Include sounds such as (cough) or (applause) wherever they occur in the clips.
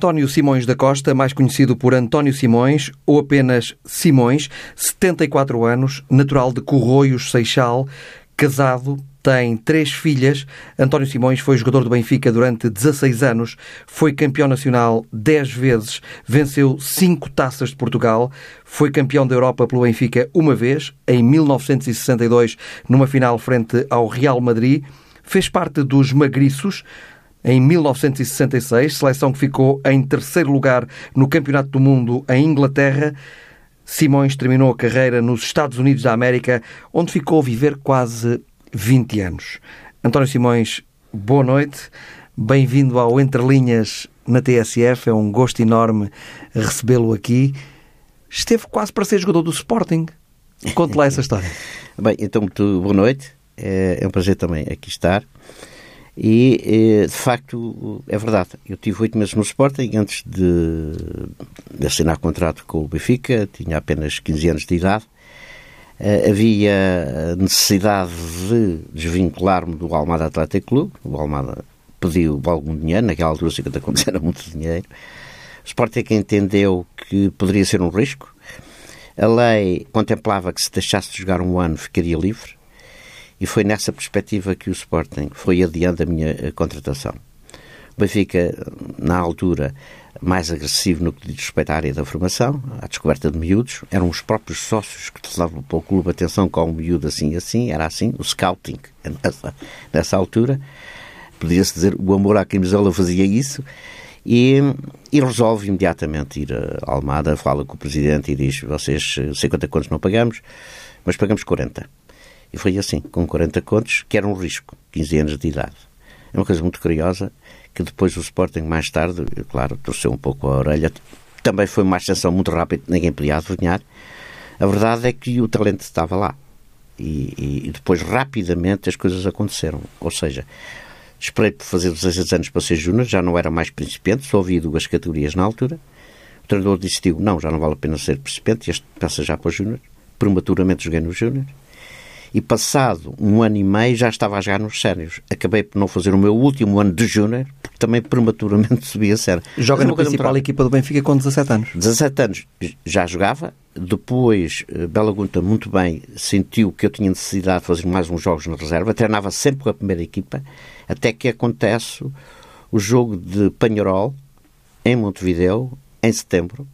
António Simões da Costa, mais conhecido por António Simões ou apenas Simões, 74 anos, natural de Corroios, Seixal, casado, tem três filhas. António Simões foi jogador do Benfica durante 16 anos, foi campeão nacional 10 vezes, venceu 5 taças de Portugal, foi campeão da Europa pelo Benfica uma vez, em 1962, numa final frente ao Real Madrid. Fez parte dos Magriços, em 1966, seleção que ficou em terceiro lugar no Campeonato do Mundo em Inglaterra. Simões terminou a carreira nos Estados Unidos da América, onde ficou a viver quase 20 anos. António Simões, boa noite. Bem-vindo ao Entre Linhas na TSF. É um gosto enorme recebê-lo aqui. Esteve quase para ser jogador do Sporting. Conte lá essa história. (laughs) Bem, então, muito boa noite. É um prazer também aqui estar. E, eh, de facto, é verdade. Eu tive oito meses no Sporting antes de, de assinar contrato com o Benfica, tinha apenas 15 anos de idade. Uh, havia necessidade de desvincular-me do Almada Atlético Clube. O Almada pediu algum dinheiro, naquela altura 50 contos (laughs) era muito dinheiro. O Sporting entendeu que poderia ser um risco. A lei contemplava que se deixasse de jogar um ano ficaria livre e foi nessa perspectiva que o Sporting foi adiante a minha eh, contratação. O Benfica, na altura, mais agressivo no que diz respeito à área da formação, à descoberta de miúdos, eram os próprios sócios que davam para o clube atenção com um miúdo assim assim, era assim, o scouting, (laughs) nessa, nessa altura. Podia-se dizer, o amor à camisola fazia isso. E, e, resolve imediatamente ir a Almada, fala com o presidente e diz: Vocês 50 contos não pagamos, mas pagamos 40. E foi assim, com 40 contos, que era um risco, 15 anos de idade. É uma coisa muito curiosa, que depois o Sporting, mais tarde, claro, torceu um pouco a orelha. Também foi uma ascensão muito rápida, ninguém podia adivinhar. A verdade é que o talento estava lá. E, e depois, rapidamente, as coisas aconteceram. Ou seja, esperei por fazer 16 anos para ser júnior, já não era mais principiante, só havia duas categorias na altura. O treinador decidiu, não, já não vale a pena ser principiante, este passa já para o júnior. Prematuramente joguei no júnior e passado um ano e meio já estava a jogar nos sénios. Acabei por não fazer o meu último ano de júnior, porque também prematuramente (laughs) subi a sério. Joga na principal equipa do Benfica com 17 anos. 17 anos já jogava, depois eh, Bela Gunta muito bem sentiu que eu tinha necessidade de fazer mais uns jogos na reserva, treinava sempre com a primeira equipa, até que acontece o jogo de Panharol, em Montevideo, em setembro,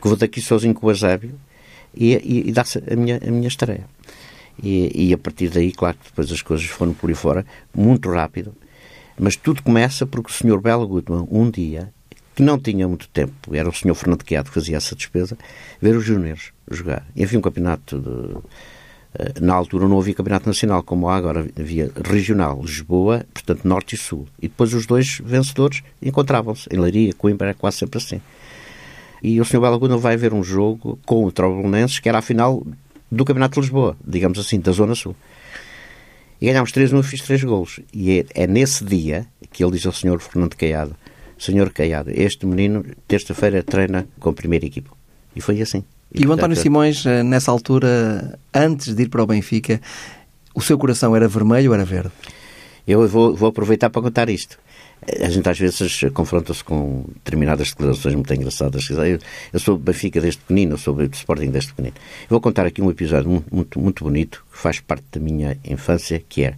que vou daqui sozinho com o Azébio, e, e, e dá-se a minha, a minha estreia. E, e, a partir daí, claro que depois as coisas foram por aí fora, muito rápido. Mas tudo começa porque o Sr. Bela Goodman, um dia, que não tinha muito tempo, era o Sr. Fernando Queado que fazia essa despesa, ver os júniores jogar. E havia um campeonato de, eh, na altura não havia campeonato nacional, como há agora, havia regional, Lisboa, portanto Norte e Sul. E depois os dois vencedores encontravam-se. Em Leiria, Coimbra, é quase sempre assim. E o Sr. Bela vai ver um jogo com o Trobelenenses, que era a final do Campeonato de Lisboa, digamos assim, da Zona Sul. E ganhámos 3-1 e fiz 3 golos. E é, é, nesse dia que ele diz ao senhor Fernando Caiado, Senhor Caiado, este menino, terça-feira, treina com a primeira equipa. E foi assim. E, e o António Simões, eh, nessa altura, antes de ir para o Benfica, o seu coração era vermelho ou era verde? Eu vou, vou aproveitar para contar isto. A gente às vezes confronta-se com determinadas declarações muito engraçadas. Eu, eu sou Benfica desde pequenino, eu sou do Sporting desde pequenino. Vou contar aqui um episódio muito, muito bonito que faz parte da minha infância, que é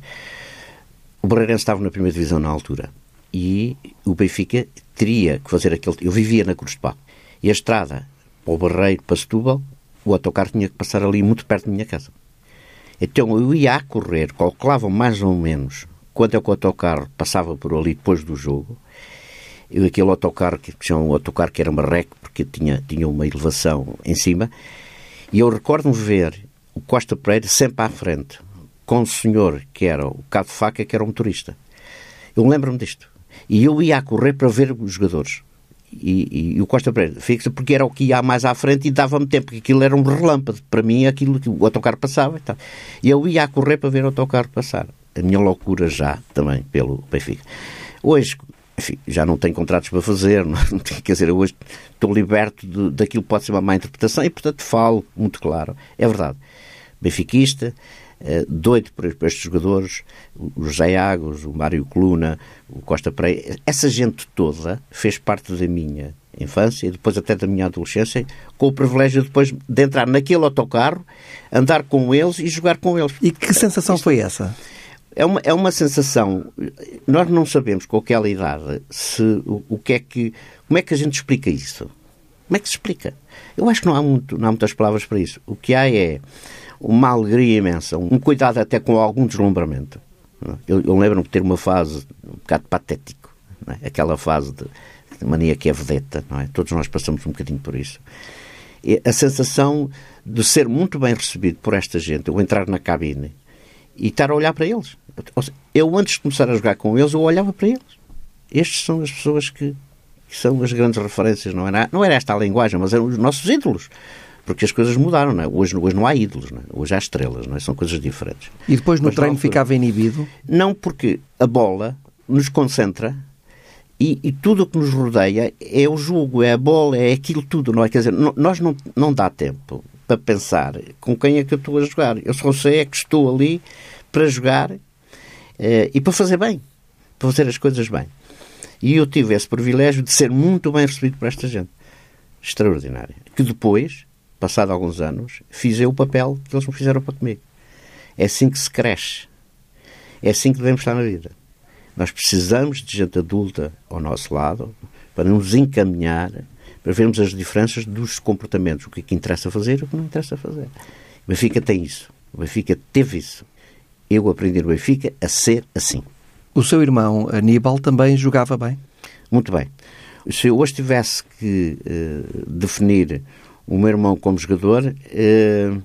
o Barreirense estava na primeira divisão na altura e o Benfica teria que fazer aquele... Eu vivia na Cruz de Pá e a estrada para o Barreiro, para Setúbal, o autocarro tinha que passar ali muito perto da minha casa. Então eu ia a correr, calculavam mais ou menos quando é que o autocarro passava por ali depois do jogo, eu, aquele autocarro, que chamam um autocarro que era marreco, porque tinha, tinha uma elevação em cima, e eu recordo-me ver o Costa Pereira sempre à frente, com o senhor que era o cabo de faca, que era o motorista. Eu lembro-me disto. E eu ia a correr para ver os jogadores. E, e, e, o Costa Pereira fixa porque era o que ia mais à frente e dava-me tempo, porque aquilo era um relâmpago. Para mim, aquilo que o autocarro passava e tal. E eu ia a correr para ver o autocarro passar a minha loucura já também pelo Benfica. Hoje, enfim, já não tenho contratos para fazer, (laughs) não, tenho, quer dizer, hoje estou liberto de, daquilo que pode ser uma má interpretação e, portanto, falo muito claro. É verdade. Benfiquista, uh, doido por, estes jogadores, o José Agos, o Mário Coluna, o Costa Pereira. Essa gente toda fez parte da minha infância e depois até da minha adolescência, com o privilégio depois de entrar naquele autocarro, andar com eles e jogar com eles. E que sensação Isto... foi essa? É uma, é uma sensação. Nós não sabemos com aquela idade se o, o que é que. Como é que a gente explica isso? Como é que se explica? Eu acho que não há, muito, não há muitas palavras para isso. O que há é uma alegria imensa, um cuidado até com algum deslumbramento. Eu, eu lembro-me de ter uma fase um bocado patético, é? aquela fase de, de, mania que é vedeta, não é? Todos nós passamos um bocadinho por isso. E a sensação de ser muito bem recebido por esta gente, eu entrar na cabine e estar a olhar para eles. Eu, antes de começar a jogar com eles, eu olhava para eles. Estes são as pessoas que, que são as grandes referências. Não era, não era esta a linguagem, mas eram os nossos ídolos. Porque as coisas mudaram, não é? Hoje, hoje não há ídolos, não é? hoje há estrelas, não é? São coisas diferentes. E depois no mas treino ficava inibido? Não, porque a bola nos concentra e, e, tudo o que nos rodeia é o jogo, é a bola, é aquilo tudo, não é? Quer dizer, nós não, não dá tempo para pensar com quem é que eu estou a jogar. Eu só sei é que estou ali para jogar e para fazer bem, para fazer as coisas bem. E eu tive esse privilégio de ser muito bem recebido por esta gente. Extraordinária. Que depois, passado alguns anos, fiz eu o papel que eles me fizeram para comigo. É assim que se cresce. É assim que devemos estar na vida. Nós precisamos de gente adulta ao nosso lado para nos encaminhar, para vermos as diferenças dos comportamentos, o que é que interessa fazer e o que não interessa fazer. O Benfica tem isso. O Benfica teve isso eu aprendi no Benfica a ser assim. O seu irmão Aníbal também jogava bem? Muito bem. Se eu hoje tivesse que uh, definir o meu irmão como jogador, uh,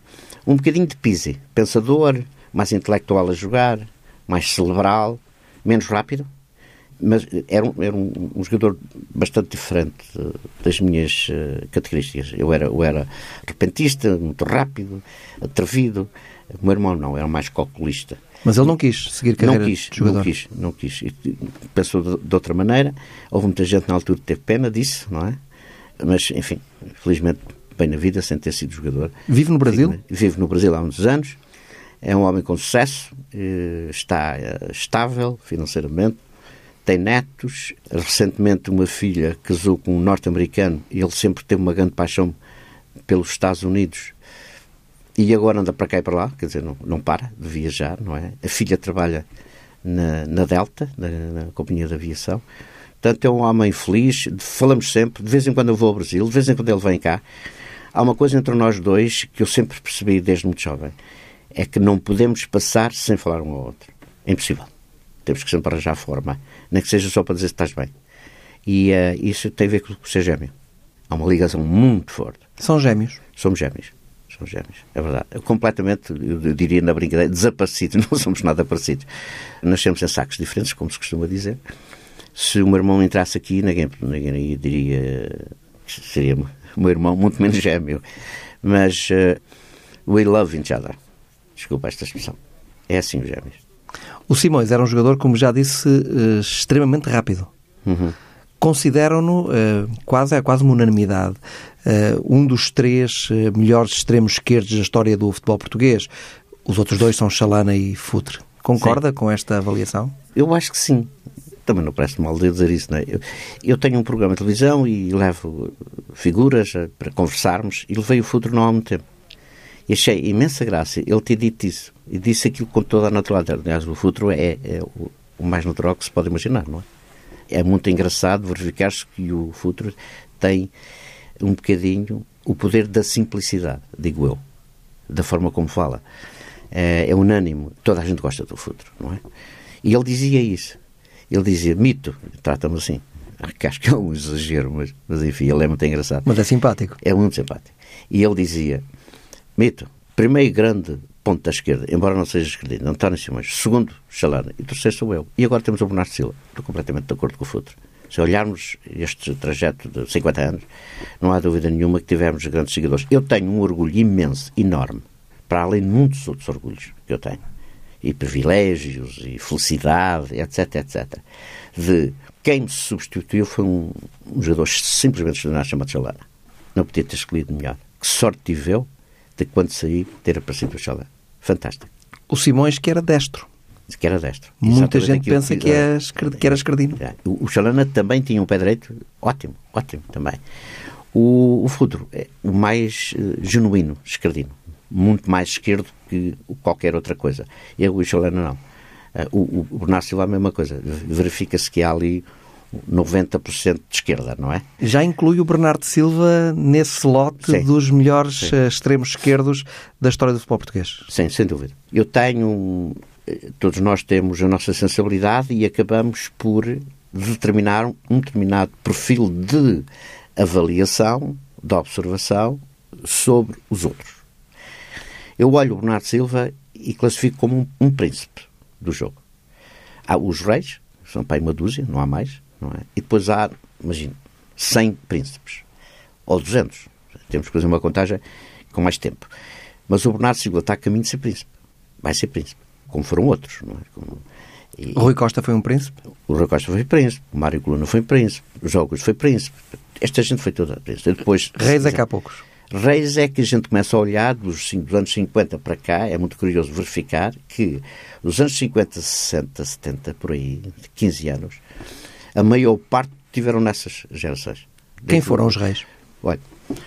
um bocadinho de Pise. Pensador, mais intelectual a jogar, mais cerebral, menos rápido, mas era um, era um, um jogador bastante diferente das minhas uh, características. Eu era, eu era repentista, muito rápido, atrevido. O meu irmão não, era mais calculista. Mas ele não quis seguir carreira não quis, de jogador? Não quis, não quis. Pensou de, de, outra maneira. Houve muita gente na altura que teve pena disso, não é? Mas, enfim, felizmente, bem na vida, sem ter sido jogador. Vive no Brasil? Vive no Brasil há muitos anos. É um homem com sucesso, eh, está eh, estável financeiramente, tem netos. Recentemente, uma filha casou com um norte-americano e ele sempre teve uma grande paixão pelos Estados Unidos e agora anda para cá e para lá, quer dizer, não, não para de viajar, não é? A filha trabalha na, na Delta, na, na, companhia de aviação. Portanto, é um homem feliz, falamos sempre, de vez em quando eu vou ao Brasil, de vez em quando ele vem cá. Há uma coisa entre nós dois que eu sempre percebi desde muito jovem, é que não podemos passar sem falar um ao outro. É impossível. Temos que sempre arranjar forma, nem que seja só para dizer que estás bem. E uh, isso tem a ver com ser gêmeo. Há uma ligação muito forte. São gêmeos? Somos gêmeos. São gêmeos, é verdade. Completamente, eu diria na brincadeira, desaparecidos, (laughs) não somos nada parecidos. Nascemos em sacos diferentes, como se costuma dizer. Se o meu irmão entrasse aqui, ninguém, ninguém diria que seria o meu irmão, muito menos gêmeo. Mas uh, we love each other. Desculpa esta expressão. É assim os gêmeos. O Simões era um jogador, como já disse, uh, extremamente rápido. Uhum. Consideram-no uh, quase, é quase uma unanimidade um dos três uh, melhores extremos esquerdos da história do futebol português. Os outros dois são Chalana e Futre. Concorda sim. com esta avaliação? Eu acho que sim. Também não parece mal de dizer isso, não é? Eu, eu, tenho um programa de televisão e levo figuras para conversarmos e levei o Futre não há muito tempo. E achei imensa graça ele ter dito isso. E disse aquilo com toda a naturalidade. Aliás, o Futuro é, é o, o, mais natural que se pode imaginar, não é? É muito engraçado verificar-se que o Futuro tem um bocadinho o poder da simplicidade, digo eu, da forma como fala. É, é unânime, toda a gente gosta do futuro, não é? E ele dizia isso. Ele dizia, mito, trata-me assim. (laughs) Que acho que é um exagero, mas, mas enfim, ele é muito engraçado. Mas é simpático. É muito simpático. E ele dizia, mito, primeiro grande ponto da esquerda, embora não seja esquerdino, António Simões. Segundo, Chalana. E terceiro sou eu. E agora temos o Bernardo Silva. Estou completamente de acordo com o futuro. Se olharmos este trajeto de 50 anos, não há dúvida nenhuma que tivemos grandes seguidores. Eu tenho um orgulho imenso, enorme, para além de muitos outros orgulhos que eu tenho, e privilégios, e felicidade, etc, etc, de quem me substituiu foi um, um jogador simplesmente extraordinário chamado Chalana. Não podia ter escolhido melhor. Que sorte tive eu de quando saí ter aparecido o Chalana. Fantástico. O Simões que era destro. Que era destro. Muita gente pensa que, é, que era esquerdino. O Chalana também tinha um pé direito ótimo, ótimo também. O, o Fudro é o mais uh, genuíno esquerdino. Muito mais esquerdo que qualquer outra coisa. E o Chalana não. Uh, o, o Bernardo Silva é a mesma coisa. Verifica-se que há ali 90% de esquerda, não é? Já inclui o Bernardo Silva nesse lote Sim. dos melhores Sim. Eh, extremos esquerdos da história do futebol português? Sim, sem dúvida. Eu tenho, todos nós temos a nossa sensibilidade e acabamos por determinar um determinado perfil de avaliação, de observação sobre os outros. Eu olho o Bernardo Silva e classifico como um, príncipe do jogo. Há os reis, são para aí uma dúzia, não há mais não é? E depois há, imagino, 100 príncipes, ou 200. Temos que fazer uma contagem com mais tempo. Mas o Bernardo Silva está a caminho de ser príncipe. Vai ser príncipe. Como foram outros, não é? Como... E... O Rui Costa foi um príncipe? O Rui Costa foi príncipe. O Mário Coluna foi príncipe. O Jogos foi príncipe. Esta gente foi toda príncipe. Depois, Reis é que há poucos. Reis é que a gente começa a olhar dos, dos, anos 50 para cá, é muito curioso verificar que dos anos 50, 60, 70, por aí, 15 anos, a maior parte tiveram nessas gerações. Quem foram os reis? Olha,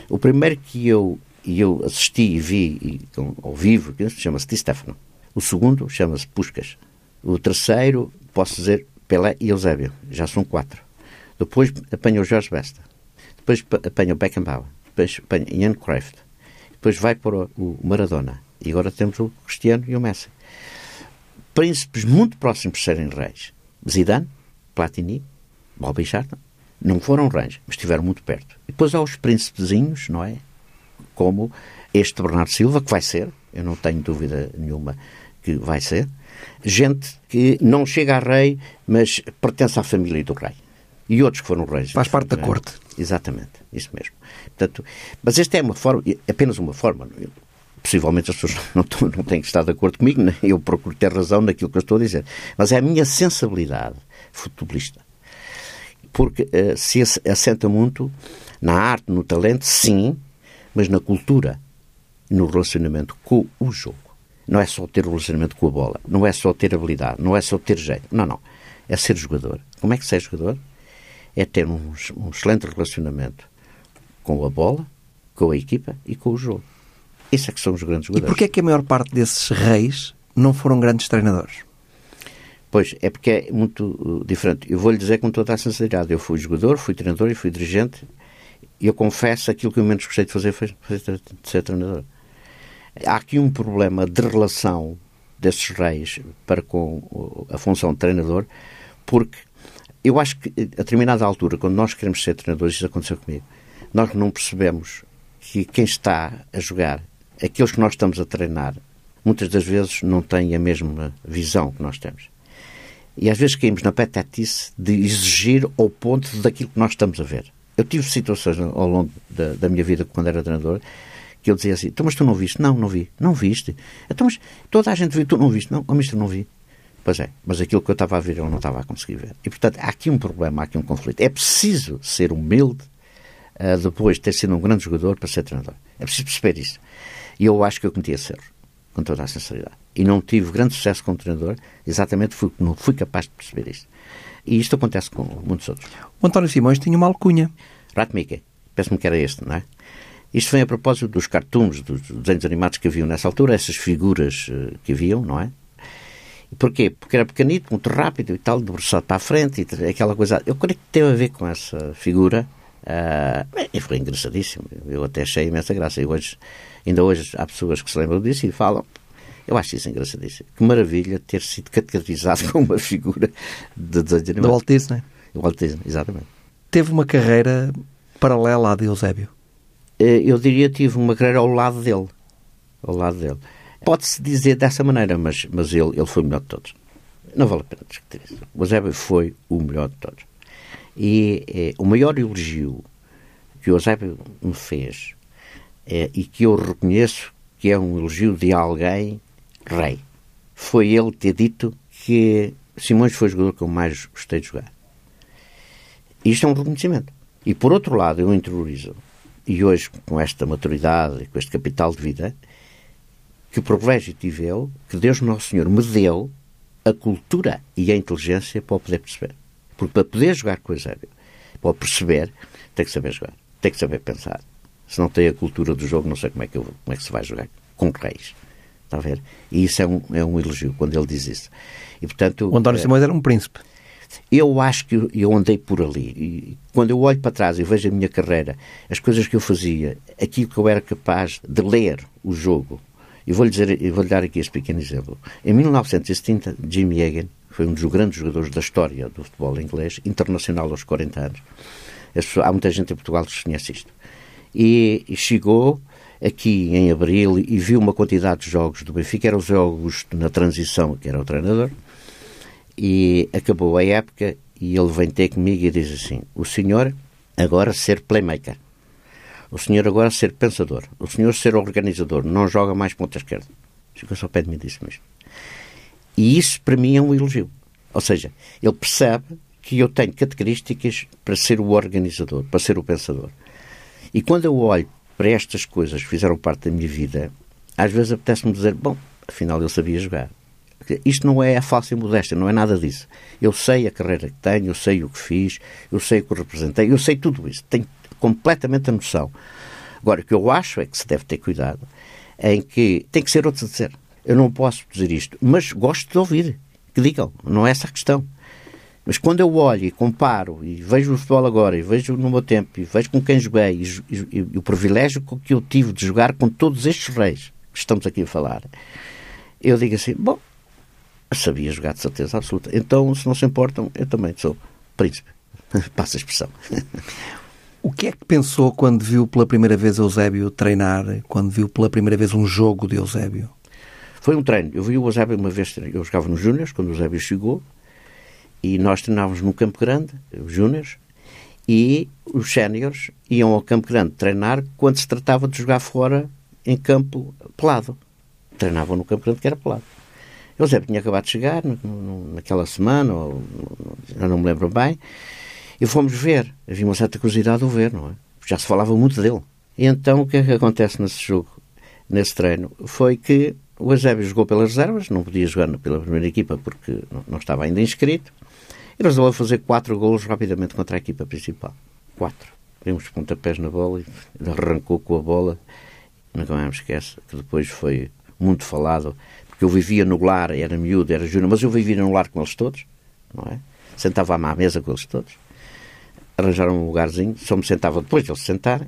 o primeiro que eu, eu assisti e vi e, ao vivo chama-se Di Stefano. O segundo chama-se Puscas. O terceiro, posso dizer, Pelé e Eusébio. Já são quatro. Depois apanha o Jorge Besta. Depois apanha o Beckenbauer. Depois apanha Ian Cruyff. Depois vai para o Maradona. E agora temos o Cristiano e o Messi. Príncipes muito próximos de serem reis. Zidane, Platini, Bobby Charlton, não foram reis, mas estiveram muito perto. E depois há os príncipezinhos, não é? Como este Bernardo Silva, que vai ser, eu não tenho dúvida nenhuma que vai ser, gente que não chega a rei, mas pertence à família do rei. E outros que foram reis. Faz parte da corte. Exatamente, isso mesmo. Portanto, mas esta é uma forma, apenas uma forma. Possivelmente as pessoas (laughs) não, não têm que estar de acordo comigo, eu procuro ter razão naquilo que eu estou a dizer. Mas é a minha sensibilidade futebolista porque uh, se assenta muito na arte, no talento, sim, mas na cultura, no relacionamento com o jogo. Não é só ter o relacionamento com a bola, não é só ter habilidade, não é só ter jeito. Não, não. É ser jogador. Como é que ser jogador? É ter um, um excelente relacionamento com a bola, com a equipa e com o jogo. Isso é que são os grandes jogadores. E porquê é que a maior parte desses reis não foram grandes treinadores? Pois, é porque é muito uh, diferente. Eu vou-lhe dizer com toda a sinceridade. Eu fui jogador, fui treinador e fui dirigente. E eu confesso, aquilo que eu menos gostei de fazer foi, foi de ser treinador. Há aqui um problema de relação desses reis para com a função de treinador, porque eu acho que a determinada altura, quando nós queremos ser treinadores, isso aconteceu comigo, nós não percebemos que quem está a jogar, aqueles que nós estamos a treinar, muitas das vezes não têm a mesma visão que nós temos. E às vezes caímos na petetice de exigir ao ponto daquilo que nós estamos a ver. Eu tive situações ao longo da, da minha vida quando era treinador que eu dizia assim: então, mas tu não viste? Não, não vi. Não viste? Então, mas toda a gente viu, tu não viste? Não, oh, mister, não vi. Pois é, mas aquilo que eu estava a ver eu não estava a conseguir ver. E portanto há aqui um problema, há aqui um conflito. É preciso ser humilde uh, depois de ter sido um grande jogador para ser treinador. É preciso perceber isso. E eu acho que eu cometi esse erro, com toda a sinceridade e não tive grande sucesso como treinador, exatamente porque não fui capaz de perceber isto. E isto acontece com muitos outros. O António Simões tinha uma alcunha. Rat Mickey. Parece-me que era este, não é? Isto vem a propósito dos cartoons, dos desenhos animados que haviam nessa altura, essas figuras uh, que haviam, não é? E porquê? Porque era pequenito, muito rápido e tal, debruçado para a frente, e aquela coisa. Eu creio que teve a ver com essa figura. Uh, e foi engraçadíssimo. Eu até achei imensa graça. E hoje, ainda hoje há pessoas que se lembram disso e falam eu acho isso engraçadíssimo. Que maravilha ter sido categorizado (laughs) como uma figura de desenho animado. Do Walt Disney. Do Walt Disney, exatamente. Teve uma carreira paralela à de Eusébio? Eh, eu diria tive uma carreira ao lado dele. Ao lado dele. Pode-se dizer dessa maneira, mas, mas ele, ele foi o melhor de todos. Não vale a pena discutir isso. O Eusébio foi o melhor de todos. E é, o maior elogio que o Eusébio me fez é, e que eu reconheço que é um elogio de alguém rei. Foi ele ter dito que Simões foi o jogador que eu mais gostei de jogar. Isto é um reconhecimento. E por outro lado, eu interiorizo, e hoje com esta maturidade, com este capital de vida, que privilégio tive eu, que Deus Nosso Senhor me deu a cultura e a inteligência para o poder perceber. Porque para poder jogar com o Eusébio, para perceber, tem que saber jogar, tem que saber pensar. Se não tem a cultura do jogo, não sei como é que, eu, como é que se vai jogar com reis. Está a ver? E isso é um, é um elogio, quando ele diz isso. E, portanto, o António é, Simões era um príncipe. Eu acho que eu andei por ali. E quando eu olho para trás e vejo a minha carreira, as coisas que eu fazia, aquilo que eu era capaz de ler o jogo, e vou-lhe vou dar aqui este pequeno exemplo. Em 1970, Jimmy Hagan foi um dos grandes jogadores da história do futebol inglês, internacional aos 40 anos. Há muita gente em Portugal que conhece isto. E, chegou aqui em abril e viu uma quantidade de jogos do Benfica, eram os jogos na transição, que era o treinador, e acabou a época e ele vem ter comigo e diz assim: O senhor agora ser playmaker, o senhor agora ser pensador, o senhor ser organizador, não joga mais ponta esquerda. Chegou só ao pé de mim e disse-me. E isso para mim é um elogio. Ou seja, ele percebe que eu tenho características para ser o organizador, para ser o pensador. E quando eu olho para estas coisas que fizeram parte da minha vida, às vezes apetece-me dizer: bom, afinal eu sabia jogar. Isto não é a falsa modéstia, não é nada disso. Eu sei a carreira que tenho, eu sei o que fiz, eu sei o que representei, eu sei tudo isso. Tenho completamente a noção. Agora, o que eu acho é que se deve ter cuidado em que tem que ser outro a dizer. Eu não posso dizer isto, mas gosto de ouvir que digam, não é essa a questão. Mas quando eu olho e comparo e vejo o futebol agora e vejo no meu tempo e vejo com quem joguei e, e, e o privilégio que eu tive de jogar com todos estes reis que estamos aqui a falar, eu digo assim: bom, sabia jogar de certeza absoluta. Então, se não se importam, eu também sou príncipe. (laughs) Passa a expressão. (laughs) O que é que pensou quando viu pela primeira vez Eusébio treinar, quando viu pela primeira vez um jogo de Eusébio? Foi um treino. Eu vi o Eusébio uma vez, eu jogava nos Júniors, quando o Eusébio chegou, e nós treinávamos no Campo Grande, os Júniors, e os séniores iam ao Campo Grande treinar quando se tratava de jogar fora em campo pelado. Treinavam no Campo Grande que era pelado. Zé tinha acabado de chegar naquela semana, ou, já não me lembro bem, e fomos ver. Havia uma certa curiosidade de o ver, não é? Já se falava muito dele. E então o que é que acontece nesse jogo, nesse treino? Foi que o Eusébio jogou pelas reservas, não podia jogar pela primeira equipa porque não estava ainda inscrito, e resolveu fazer quatro golos rapidamente contra a equipa principal. Quatro. Deu uns pontapés na bola e arrancou com a bola. Nunca mais me esquece que depois foi muito falado, porque eu vivia no lar, era miúdo, era júnior, mas eu vivia no lar com eles todos, não é? Sentava à mesa com eles todos. Arranjaram um lugarzinho, só me sentava depois de eles se sentarem.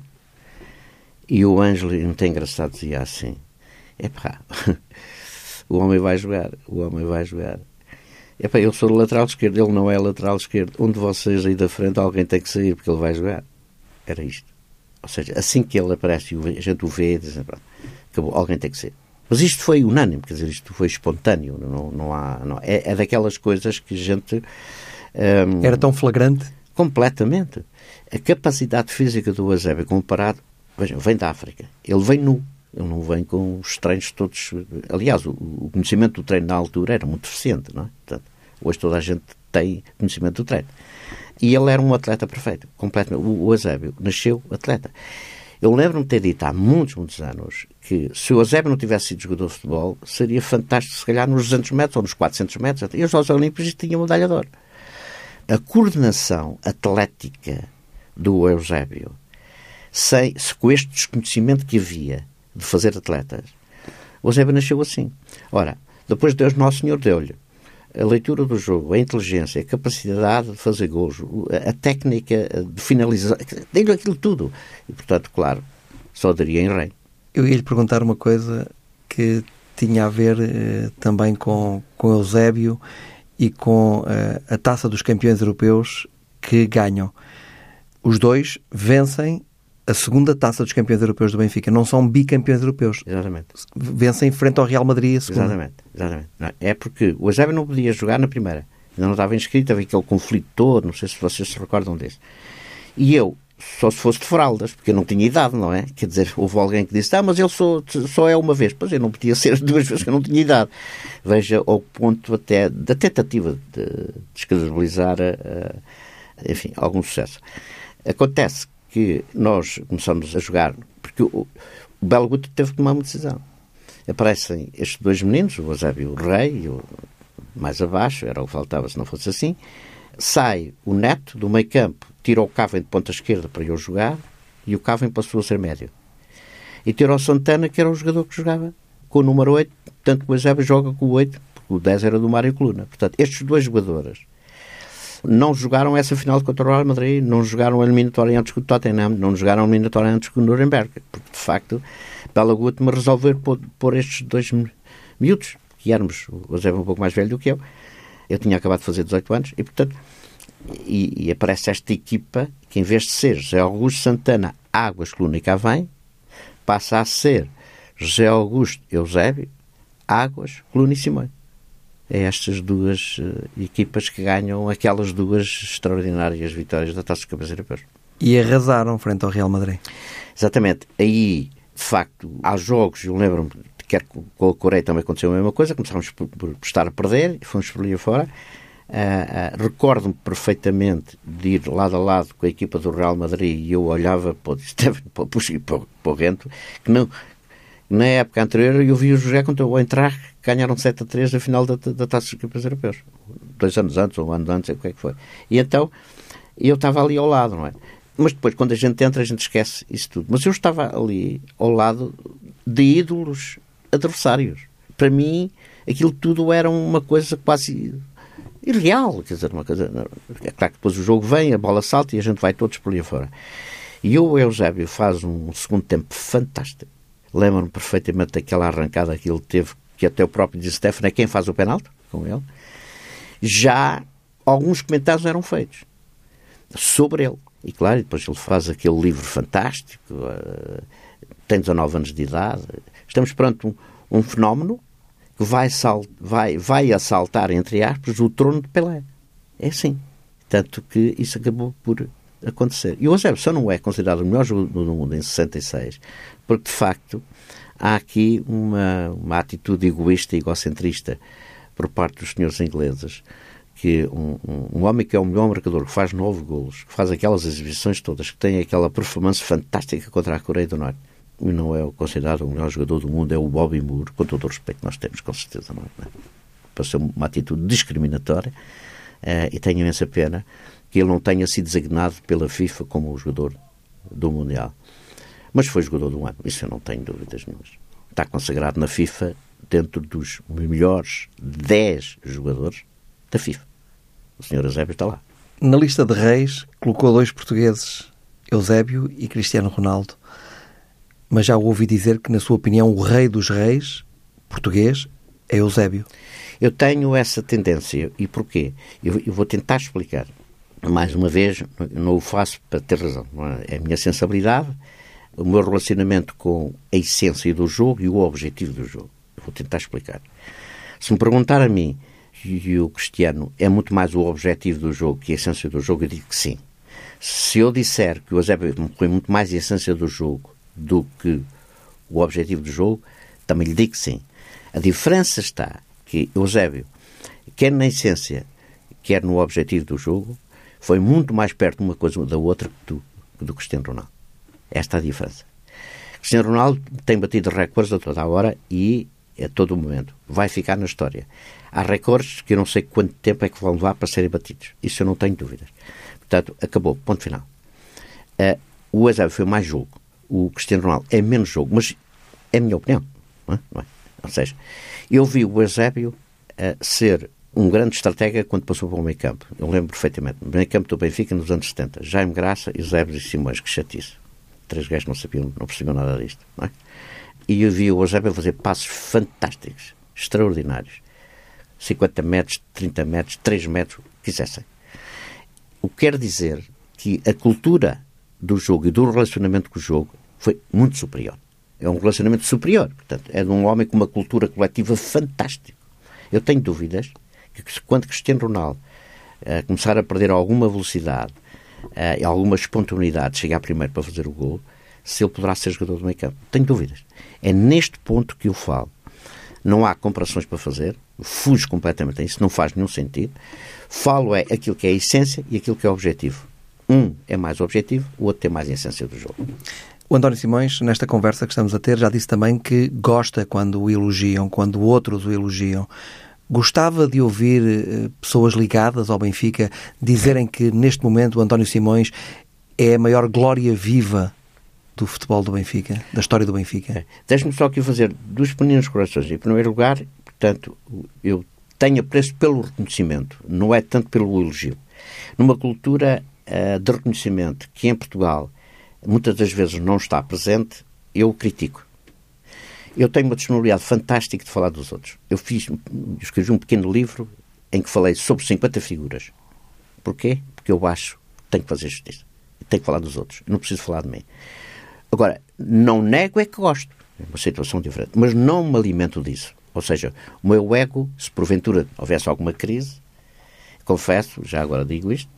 E o Ângelo, muito engraçado, dizia assim: é pá, (laughs) o homem vai jogar, o homem vai jogar. Epá, eu sou lateral esquerdo, ele não é lateral esquerdo. Um de vocês aí da frente, alguém tem que sair porque ele vai jogar. Era isto. Ou seja, assim que ele aparece a gente o vê, diz, acabou, alguém tem que ser. Mas isto foi unânime, quer dizer, isto foi espontâneo. Não, não há, não, é, é daquelas coisas que a gente. Um, Era tão flagrante? Completamente. A capacidade física do Eusébio comparado. Vejam, vem da África. Ele vem nu. Ele não vem com os treinos todos. Aliás, o, o conhecimento do treino na altura era muito deficiente, não é? Portanto, Hoje toda a gente tem conhecimento do treino. E ele era um atleta perfeito, completamente. O, o Eusébio nasceu atleta. Eu lembro-me ter dito há muitos, muitos anos que se o Eusébio não tivesse sido jogador de futebol, seria fantástico, se calhar, nos 200 metros ou nos 400 metros. E os Jogos Olímpicos tinham medalha de ouro. A coordenação atlética do Eusébio, sem, se com este desconhecimento que havia de fazer atletas, o Eusébio nasceu assim. Ora, depois Deus Nosso Senhor deu-lhe a leitura do jogo, a inteligência, a capacidade de fazer gols, a técnica de finalizar, dentro aquilo tudo. E, portanto, claro, só daria em rei. Eu ia lhe perguntar uma coisa que tinha a ver eh, também com, com Eusébio e com eh, a taça dos campeões europeus que ganham. Os dois vencem a segunda taça dos campeões europeus do Benfica. Não são bicampeões europeus. Exatamente. Vencem frente ao Real Madrid a segunda. Exatamente. Exatamente. É porque o Eusébio não podia jogar na primeira. Ainda não estava inscrito, havia aquele conflito todo, não sei se vocês se recordam desse. E eu, só se fosse de fraldas, porque eu não tinha idade, não é? Quer dizer, houve alguém que disse, ah, mas ele só, só é uma vez. Pois eu não podia ser (laughs) duas vezes que eu não tinha idade. Veja ao ponto até da tentativa de descredibilizar, enfim, algum sucesso. Acontece que nós começamos a jogar, porque o, o Belo Guto teve que tomar uma decisão. aparecem estes dois meninos, o Eusébio Rei, o, mais abaixo, era o que faltava se não fosse assim. Sai o Neto do meio campo, tira o Cavem de ponta esquerda para eu jogar e o Cavem passou a ser médio. E tira o Santana, que era o jogador que jogava com o número 8, portanto o Eusébio joga com o 8, porque o 10 era do Mário Coluna. Portanto, estes dois jogadores não jogaram essa final contra o Real Madrid, não jogaram a eliminatória antes com o Tottenham, não jogaram a eliminatória antes com o Nuremberg, porque de facto Bela Guto me resolver pôr, estes dois miúdos, que éramos, o Eusébio um pouco mais velho do que eu, eu tinha acabado de fazer 18 anos, e portanto, e, e aparece esta equipa que em vez de ser José Augusto Santana, Águas, Coluna e Cavém, passa a ser José Augusto Eusébio, Águas, Coluna e Simões é estas duas uh, equipas que ganham aquelas duas extraordinárias vitórias da Taça dos Campeões Europeus. E arrasaram frente ao Real Madrid. Exatamente. Aí, de facto, há jogos, eu lembro-me, quer com a Coreia também aconteceu a mesma coisa, começámos por, por estar a perder e fomos por ali afora. Uh, uh, Recordo-me perfeitamente de ir lado a lado com a equipa do Real Madrid e eu olhava para para, (laughs) para, para o Rento, que não, na época anterior eu vi o José contra o Eintracht ganharam 7 a 3 na final da, da Taça dos Campeões Europeus. Dois anos antes, ou um ano antes, o que é que foi. E então, eu estava ali ao lado, não é? Mas depois, quando a gente entra, a gente esquece isso tudo. Mas eu estava ali ao lado de ídolos adversários. Para mim, aquilo tudo era uma coisa quase irreal. Quer dizer, uma coisa. É claro que depois o jogo vem, a bola salta e a gente vai todos por ali fora. E o Eusébio faz um segundo tempo fantástico Lembro-me perfeitamente daquela arrancada que ele teve, que até o próprio Di Stefano é quem faz o penalti com ele. Já alguns comentários eram feitos sobre ele. E claro, depois ele faz aquele livro fantástico, uh, tem 19 anos de idade. Estamos perante um, um fenómeno que vai, sal, vai, vai assaltar, entre aspas, o trono de Pelé. É assim. Tanto que isso acabou por acontecer. E o Eusébio só não é considerado o melhor jogador do mundo em 66, porque de facto há aqui uma, uma atitude egoísta e egocentrista por parte dos senhores ingleses que um, um, um, homem que é o melhor marcador, que faz nove golos, que faz aquelas exibições todas, que tem aquela performance fantástica contra a Coreia do Norte, e não é considerado o melhor jogador do mundo, é o Bobby Moore, com todo o respeito que nós temos, com certeza não é? Ser uma atitude discriminatória, uh, e tenho imensa pena que ele não tenha sido designado pela FIFA como o jogador do Mundial. Mas foi jogador do ano, isso eu não tenho dúvidas nenhuma. Está consagrado na FIFA dentro dos melhores 10 jogadores da FIFA. O Sr. Eusébio está lá. Na lista de reis, colocou dois portugueses, Eusébio e Cristiano Ronaldo. Mas já ouvi dizer que, na sua opinião, o rei dos reis, português, é Eusébio. Eu tenho essa tendência. E porquê? Eu, eu vou tentar explicar mais uma vez, não o faço para ter razão. É? é a minha sensibilidade, o meu relacionamento com a essência do jogo e o objetivo do jogo. Vou tentar explicar. Se me perguntar a mim e o Cristiano é muito mais o objetivo do jogo que a essência do jogo, eu digo que sim. Se eu disser que o Eusébio foi muito mais a essência do jogo do que o objetivo do jogo, também lhe digo que sim. A diferença está que Eusébio, quer na essência, quer no objetivo do jogo, foi muito mais perto uma coisa da outra do, do Cristiano Ronaldo. Esta é a diferença. Cristiano Ronaldo tem batido recordes a toda a hora e a todo momento. Vai ficar na história. Há recordes que eu não sei quanto tempo é que vão levar para serem batidos. Isso eu não tenho dúvidas. Portanto, acabou. Ponto final. Uh, o Eusébio foi mais jogo. O Cristiano Ronaldo é menos jogo. Mas é a minha opinião. Não é? Não é? Ou seja, eu vi o Eusébio uh, ser um grande estratega quando passou para o meio campo. Eu lembro perfeitamente. Meio campo do Benfica nos anos 70. Jaime Graça, Eusébio e Simões, que chatice. Três gajos não sabiam, não percebiam nada disto. É? E eu vi o Eusébio fazer passos fantásticos, extraordinários. 50 metros, 30 metros, 3 metros, quisessem. O que quer dizer que a cultura do jogo e do relacionamento com o jogo foi muito superior. É um relacionamento superior. Portanto, é de um homem com uma cultura coletiva fantástica. Eu tenho dúvidas que quando Cristiano Ronaldo uh, começar a perder alguma velocidade uh, e alguma espontaneidade, chegar primeiro para fazer o gol, se ele poderá ser jogador do meio campo. Tenho dúvidas. É neste ponto que eu falo. Não há comparações para fazer, fujo completamente a isso, não faz nenhum sentido. Falo é aquilo que é a essência e aquilo que é o objetivo. Um é mais objetivo, o outro tem mais a essência do jogo. O António Simões, nesta conversa que estamos a ter, já disse também que gosta quando o elogiam, quando outros o elogiam. Gostava de ouvir eh, pessoas ligadas ao Benfica dizerem que neste momento o António Simões é a maior glória viva do futebol do Benfica, da história do Benfica. É. Deixe-me só aqui fazer duas pequenas corações. Em primeiro lugar, portanto, eu tenho apreço pelo reconhecimento, não é tanto pelo elogio. Numa cultura uh, de reconhecimento que em Portugal muitas das vezes não está presente, eu critico. Eu tenho uma disponibilidade fantástica de falar dos outros. Eu fiz, escrevi um pequeno livro em que falei sobre 50 figuras. Porquê? Porque eu acho que tenho que fazer justiça. Tenho que falar dos outros. Não preciso falar de mim. Agora, não nego é que gosto. É uma situação diferente. Mas não me alimento disso. Ou seja, o meu ego, se porventura houvesse alguma crise, confesso, já agora digo isto,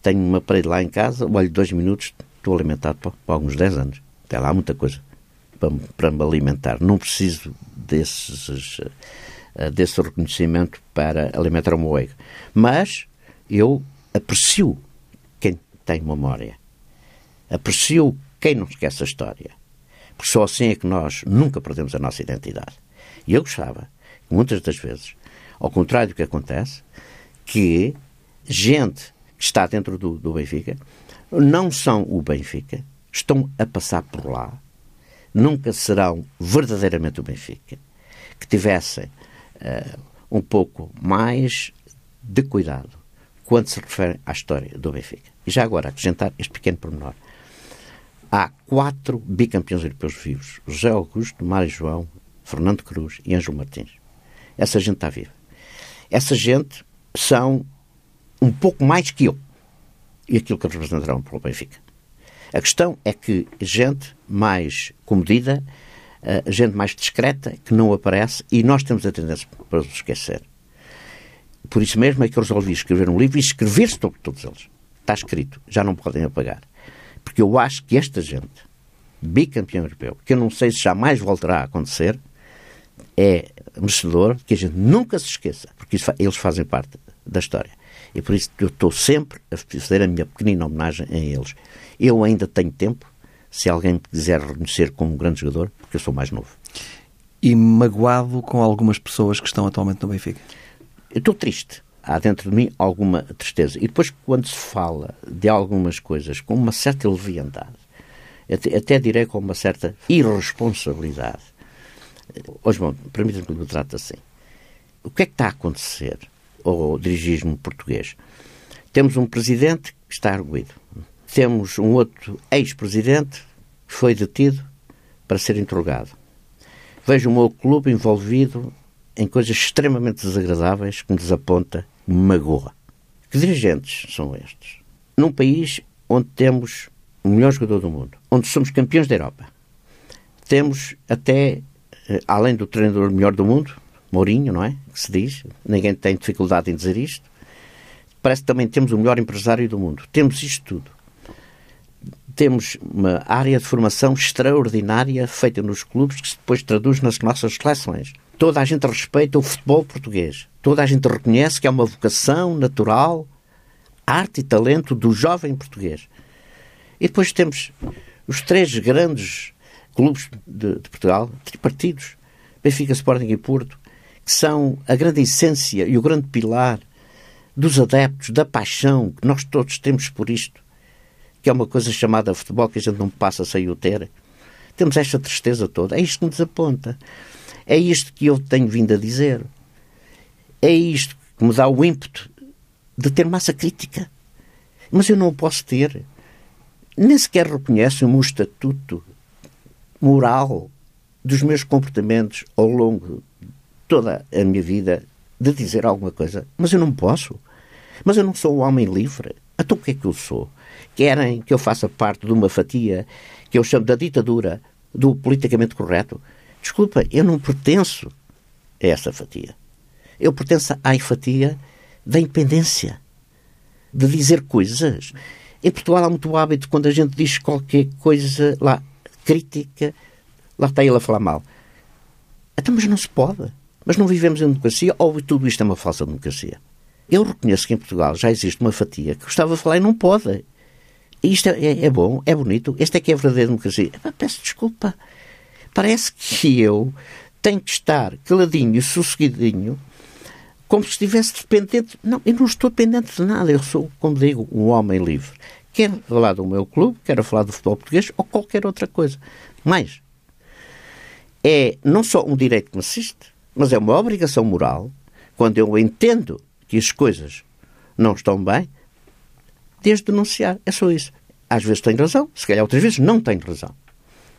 tenho uma parede lá em casa, olho dois minutos, estou alimentado para, para alguns 10 anos. Até lá há muita coisa para, me alimentar. Não preciso desses, uh, desse reconhecimento para alimentar o meu ego. Mas eu aprecio quem tem memória. Aprecio quem não esquece a história. Porque só assim é que nós nunca perdemos a nossa identidade. E eu gostava, muitas das vezes, ao contrário do que acontece, que gente que está dentro do, do Benfica não são o Benfica, estão a passar por lá, nunca serão verdadeiramente o Benfica, que tivessem uh, um pouco mais de cuidado quando se refere à história do Benfica. E já agora, acrescentar este pequeno pormenor. Há quatro bicampeões europeus vivos: José Augusto, Mário João, Fernando Cruz e Ângelo Martins. Essa gente está viva. Essa gente são um pouco mais que eu e aquilo que representarão para o Benfica. A questão é que gente mais comedida, eh, gente mais discreta, que não aparece, e nós temos a tendência para os esquecer. Por isso mesmo é que eu resolvi escrever um livro e escrever sobre todos eles. Está escrito, já não podem apagar. Porque eu acho que esta gente, bicampeão europeu, que eu não sei se jamais voltará a acontecer, é merecedor que a gente nunca se esqueça, porque isso, eles fazem parte da história. E por isso eu estou sempre a fazer a minha pequenina homenagem a eles. Eu ainda tenho tempo, se alguém me quiser reconhecer como um grande jogador, porque eu sou mais novo. E magoado com algumas pessoas que estão atualmente no Benfica? Eu estou triste. Há dentro de mim alguma tristeza. E depois, quando se fala de algumas coisas com uma certa leviandade, até, até direi com uma certa irresponsabilidade, hoje, bom, permita-me que eu trate assim. O que é que está a acontecer ao dirigismo português? Temos um presidente que está arguído. Temos um outro ex-presidente que foi detido para ser interrogado. Vejo o meu clube envolvido em coisas extremamente desagradáveis que me desaponta, me magoa. Que dirigentes são estes? Num país onde temos o melhor jogador do mundo, onde somos campeões da Europa, temos até, eh, além do treinador melhor do mundo, Mourinho, não é? Que se diz, ninguém tem dificuldade em dizer isto. Parece que também temos o melhor empresário do mundo. Temos isto tudo temos uma área de formação extraordinária feita nos clubes que se depois traduz nas nossas seleções. Toda a gente respeita o futebol português. Toda a gente reconhece que é uma vocação natural, arte e talento do jovem português. E depois temos os três grandes clubes de, de Portugal, tripartidos, Benfica, Sporting e Porto, são a grande essência e o grande pilar dos adeptos, da paixão que nós todos temos por isto que é uma coisa chamada futebol que a gente não passa sem o ter. Temos esta tristeza toda. É isto que me desaponta. É isto que eu tenho vindo a dizer. É isto que me dá o ímpeto de ter massa crítica. Mas eu não o posso ter. Nem sequer reconheço o meu estatuto moral dos meus comportamentos ao longo toda a minha vida de dizer alguma coisa. Mas eu não posso. Mas eu não sou um homem livre. Então o que é que eu sou? Querem que eu faça parte de uma fatia que eu chamo da ditadura do politicamente correto? Desculpa, eu não pertenço a essa fatia. Eu pertenço à fatia da independência, de dizer coisas. Em Portugal há muito hábito quando a gente diz qualquer coisa lá crítica, lá está ele a falar mal. Então, mas não se pode. Mas não vivemos em democracia ou tudo isto é uma falsa democracia? Eu reconheço que em Portugal já existe uma fatia que gostava de falar e não pode. isto é, é, bom, é bonito, este é que é a verdadeira democracia. peço desculpa. Parece que eu tenho que estar caladinho sosseguidinho como se estivesse dependente. Não, eu não estou dependente de nada. Eu sou, como digo, um homem livre. Quero falar do meu clube, quero falar do futebol português ou qualquer outra coisa. Mas é não só um direito que me assiste, mas é uma obrigação moral, quando eu entendo que as coisas não estão bem, desde denunciar. É só isso. Às vezes tenho razão, se calhar outras vezes não tenho razão.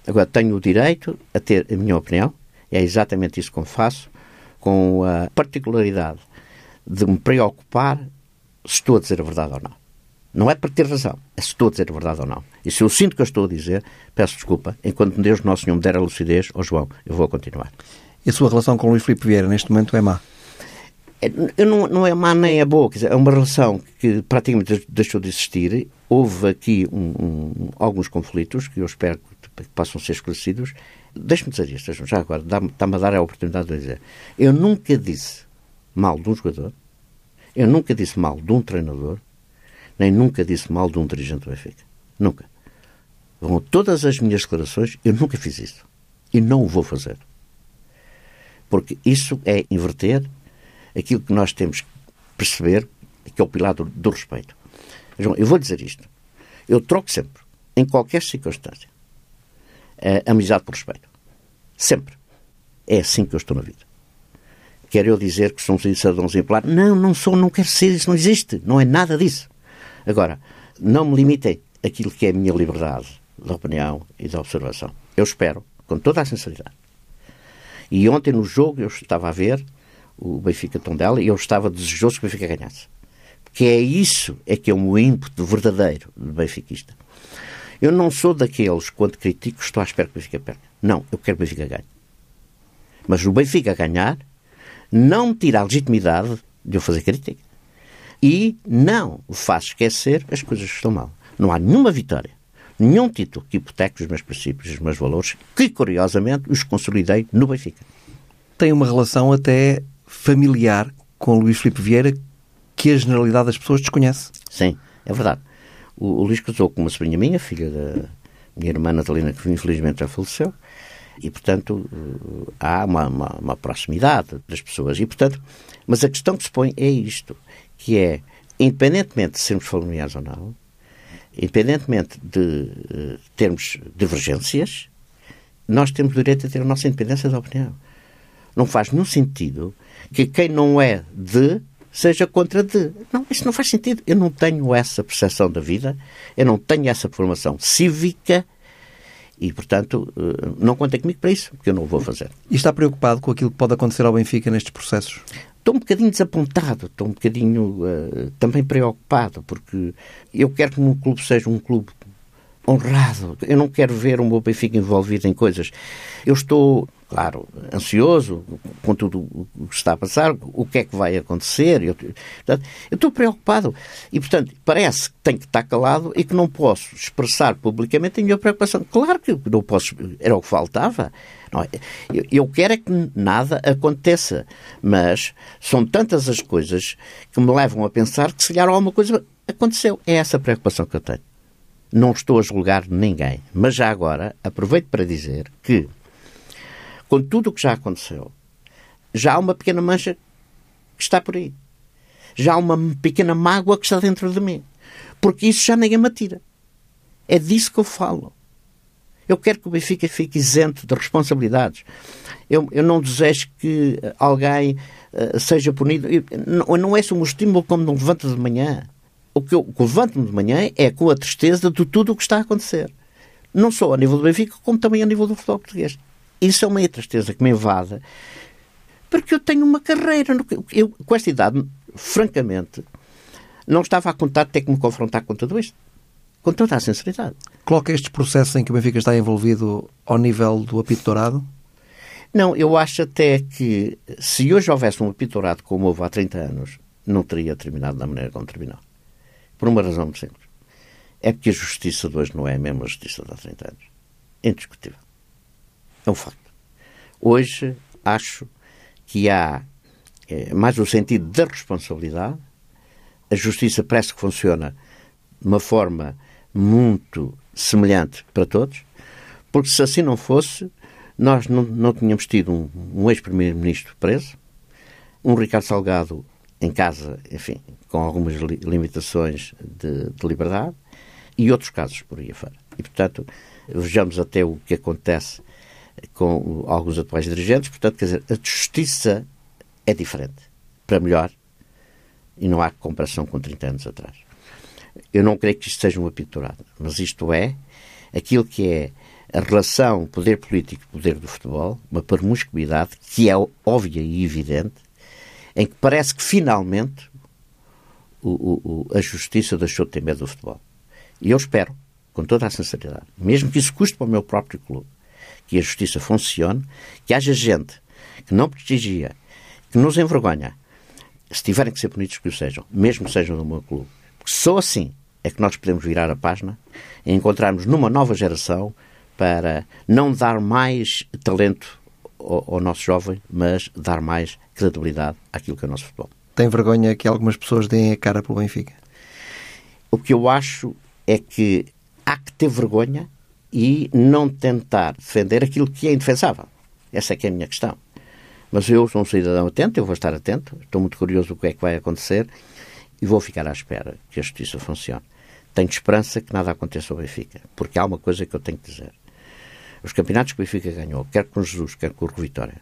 Agora, tenho o direito a ter a minha opinião, é exatamente isso que eu faço, com a particularidade de me preocupar se estou a dizer a verdade ou não. Não é para ter razão, é se estou a dizer a verdade ou não. E se eu sinto que eu estou a dizer, peço desculpa, enquanto Deus Nosso Senhor me der a lucidez, ou João, eu vou continuar. E a sua relação com Luís Filipe Vieira neste momento é má? É, não, não é má nem é boa, dizer, é uma relação que praticamente deixou de existir. Houve aqui um, um, alguns conflitos que eu espero que possam ser esclarecidos. Deixe-me dizer isto, já agora, está-me a dar a oportunidade de dizer. Eu nunca disse mal de um jogador, eu nunca disse mal de um treinador, nem nunca disse mal de um dirigente do Benfica. Nunca. Com todas as minhas declarações, eu nunca fiz isso. E não o vou fazer. Porque isso é inverter aquilo que nós temos que perceber, que é o pilar do, do respeito. João, eu vou dizer isto. Eu troco sempre, em qualquer circunstância, a amizade por respeito. Sempre. É assim que eu estou na vida. Quero eu dizer que sou um cidadão exemplar? Não, não sou, não quero ser, isso não existe. Não é nada disso. Agora, não me limitem aquilo que é a minha liberdade de opinião e de observação. Eu espero, com toda a sinceridade. E ontem no jogo eu estava a ver o Benfica Tondela e eu estava desejoso que o Benfica ganhasse. Porque é isso é que é um ímpeto verdadeiro do benfiquista. Eu não sou daqueles, quando critico, estou à espera que o Benfica perca. Não, eu quero que o Benfica ganhe. Mas o Benfica ganhar não me tira a legitimidade de eu fazer crítica e não faz esquecer as coisas que estão mal. Não há nenhuma vitória, nenhum título que hipoteque os meus princípios, os meus valores, que curiosamente os consolidei no Benfica. Tem uma relação até familiar com Luís Filipe Vieira que a generalidade das pessoas desconhece. Sim, é verdade. O, o Luís casou com uma sobrinha minha, filha da minha irmã Natalina, que infelizmente já faleceu, e, portanto, eh, há uma, uma, uma proximidade das pessoas. E, portanto, mas a questão que se põe é isto que é, independentemente de sermos familiares ou não, independentemente de uh, termos divergências, nós temos o direito a ter a nossa independência de opinião. Não faz nenhum sentido que quem não é de seja contra de. Não, isso não faz sentido. Eu não tenho essa percepção da vida, eu não tenho essa formação cívica e, portanto, eh, não contem comigo para isso, porque eu não o vou fazer. E está preocupado com aquilo que pode acontecer ao Benfica nestes processos? Estou um bocadinho desapontado, estou um bocadinho uh, também preocupado, porque eu quero que o meu clube seja um clube honrado. Eu não quero ver o meu Benfica envolvido em coisas. Eu estou, claro, ansioso com tudo o que está a passar, o que é que vai acontecer. Eu, portanto, eu estou preocupado. E, portanto, parece que tenho que estar calado e que não posso expressar publicamente a minha preocupação. Claro que não posso, era o que faltava. Não, eu, eu quero é que nada aconteça, mas são tantas as coisas que me levam a pensar que se calhar alguma coisa aconteceu. É essa a preocupação que eu tenho. Não estou a julgar ninguém, mas já agora aproveito para dizer que, com tudo o que já aconteceu, já há uma pequena mancha que está por aí. Já há uma pequena mágoa que está dentro de mim. Porque isso já ninguém me tira. É disso que eu falo. Eu quero que o Benfica fique isento de responsabilidades. Eu, eu não desejo que alguém uh, seja punido. Eu, não, não é só um estímulo como não levanta de manhã. O que eu levanto-me de manhã é com a tristeza de tudo o que está a acontecer. Não só a nível do Benfica, como também a nível do futebol português. Isso é uma tristeza que me invade, porque eu tenho uma carreira. Eu, com esta idade, francamente, não estava a contar ter que me confrontar com tudo isto com toda a sinceridade. Coloca estes processos em que o Benfica está envolvido ao nível do apito dourado? Não, eu acho até que se hoje houvesse um apito dourado como houve há 30 anos, não teria terminado da maneira como terminou. Por uma razão muito simples. É porque a justiça de hoje não é a mesma justiça de há 30 anos. Indiscutível. É um facto. Hoje acho que há é, mais o sentido da responsabilidade. A justiça parece que funciona de uma forma muito semelhante para todos, porque se assim não fosse, nós não, não tínhamos tido um, um ex-primeiro-ministro preso, um Ricardo Salgado em casa, enfim, com algumas li limitações de, de, liberdade, e outros casos por aí afora. E, portanto, vejamos até o que acontece com alguns atuais dirigentes. Portanto, quer dizer, a justiça é diferente, para melhor, e não há comparação com 30 anos atrás. Eu não creio que isto seja uma pinturada, mas isto é aquilo que é a relação poder político e poder do futebol, uma permuscuidade que é óbvia e evidente, em que parece que finalmente o, o, a justiça deixou de ter medo do futebol. E eu espero, com toda a sinceridade, mesmo que isso custe para o meu próprio clube, que a justiça funcione, que haja gente que não prestigia, que nos envergonha, se tiverem que ser punidos, que o sejam, mesmo que sejam do meu clube. Só assim é que nós podemos virar a página e encontrarmos numa nova geração para não dar mais talento ao, ao nosso jovem, mas dar mais credibilidade àquilo que é o nosso futebol. Tem vergonha que algumas pessoas deem a cara pelo Benfica? O que eu acho é que há que ter vergonha e não tentar defender aquilo que é indefensável. Essa é que é a minha questão. Mas eu sou um cidadão atento, eu vou estar atento, estou muito curioso do que é que vai acontecer e vou ficar à espera que a justiça funcione. Tenho esperança que nada aconteça ao Benfica, porque há uma coisa que eu tenho que dizer. Os campeonatos que o Benfica ganhou, quer com Jesus, quer com o Vitória,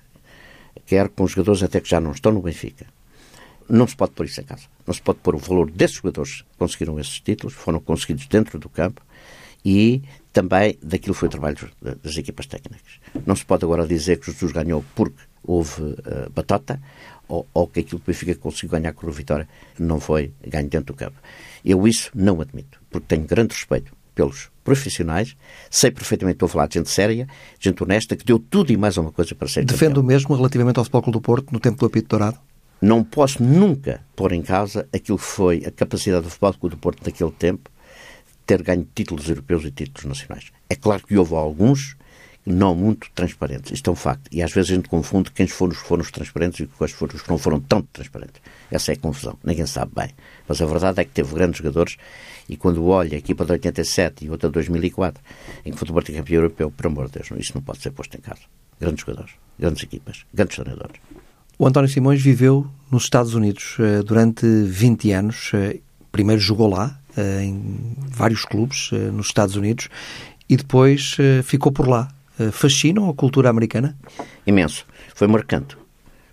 quer com os jogadores até que já não estão no Benfica, não se pode pôr isso em casa. Não se pode pôr o valor desses jogadores que conseguiram esses títulos, foram conseguidos dentro do campo, e também daquilo que foi o trabalho das equipas técnicas. Não se pode agora dizer que Jesus ganhou porque houve uh, batata ou, ou, que aquilo que o Benfica conseguiu ganhar com a vitória não foi ganho dentro do campo. Eu isso não admito, porque tenho grande respeito pelos profissionais, sei perfeitamente estou a falar de gente séria, gente honesta, que deu tudo e mais uma coisa para ser Defende campeão. o mesmo relativamente ao Futebol do Porto no tempo do apito dourado? Não posso nunca pôr em causa aquilo que foi a capacidade do Futebol do Porto naquele tempo ter ganho títulos europeus e títulos nacionais. É claro que houve alguns não muito transparentes. Isto é um facto. E às vezes a gente confunde quem foram, foram os transparentes e quais foram os que não foram tão transparentes. Essa é a confusão. Ninguém sabe bem. Mas a verdade é que teve grandes jogadores e quando olha a equipa de 87 e outra de 2004, em que o futebol campeão europeu, por amor de Deus, isso não pode ser posto em casa. Grandes jogadores, grandes equipas, grandes treinadores. O António Simões viveu nos Estados Unidos eh, durante 20 anos. Eh, primeiro jogou lá, eh, em vários clubes nos Estados Unidos e depois ficou por lá. Fascina a cultura americana? Imenso. Foi marcante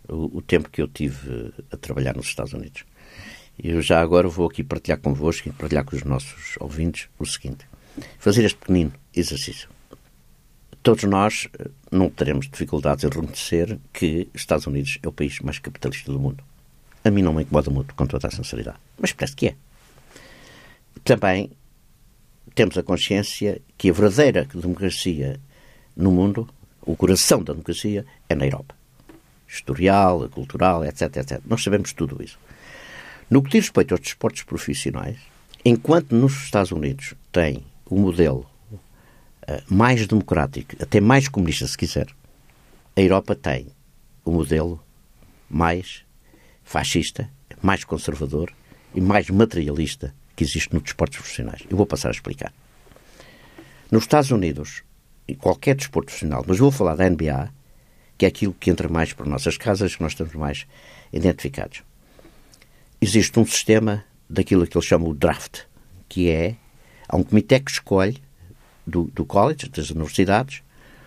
o, o tempo que eu tive a trabalhar nos Estados Unidos. Eu já agora vou aqui partilhar convosco e partilhar com os nossos ouvintes o seguinte: fazer este pequenino exercício. Todos nós não teremos dificuldades em reconhecer que Estados Unidos é o país mais capitalista do mundo. A mim não me incomoda muito, com toda a sinceridade. Mas parece que é também temos a consciência que a verdadeira democracia no mundo, o coração da democracia, é na Europa. Historial, cultural, etc, etc. Nós sabemos tudo isso. No que diz respeito aos desportos profissionais, enquanto nos Estados Unidos tem o modelo uh, mais democrático, até mais comunista, se quiser, a Europa tem o modelo mais fascista, mais conservador e mais materialista que existe nos desportos profissionais. Eu vou passar a explicar. Nos Estados Unidos, em qualquer desporto profissional, mas vou falar da NBA, que é aquilo que entra mais por nossas casas, que nós estamos mais identificados. Existe um sistema daquilo que eles chamam o draft, que é há um comitê que escolhe do, do college, das universidades,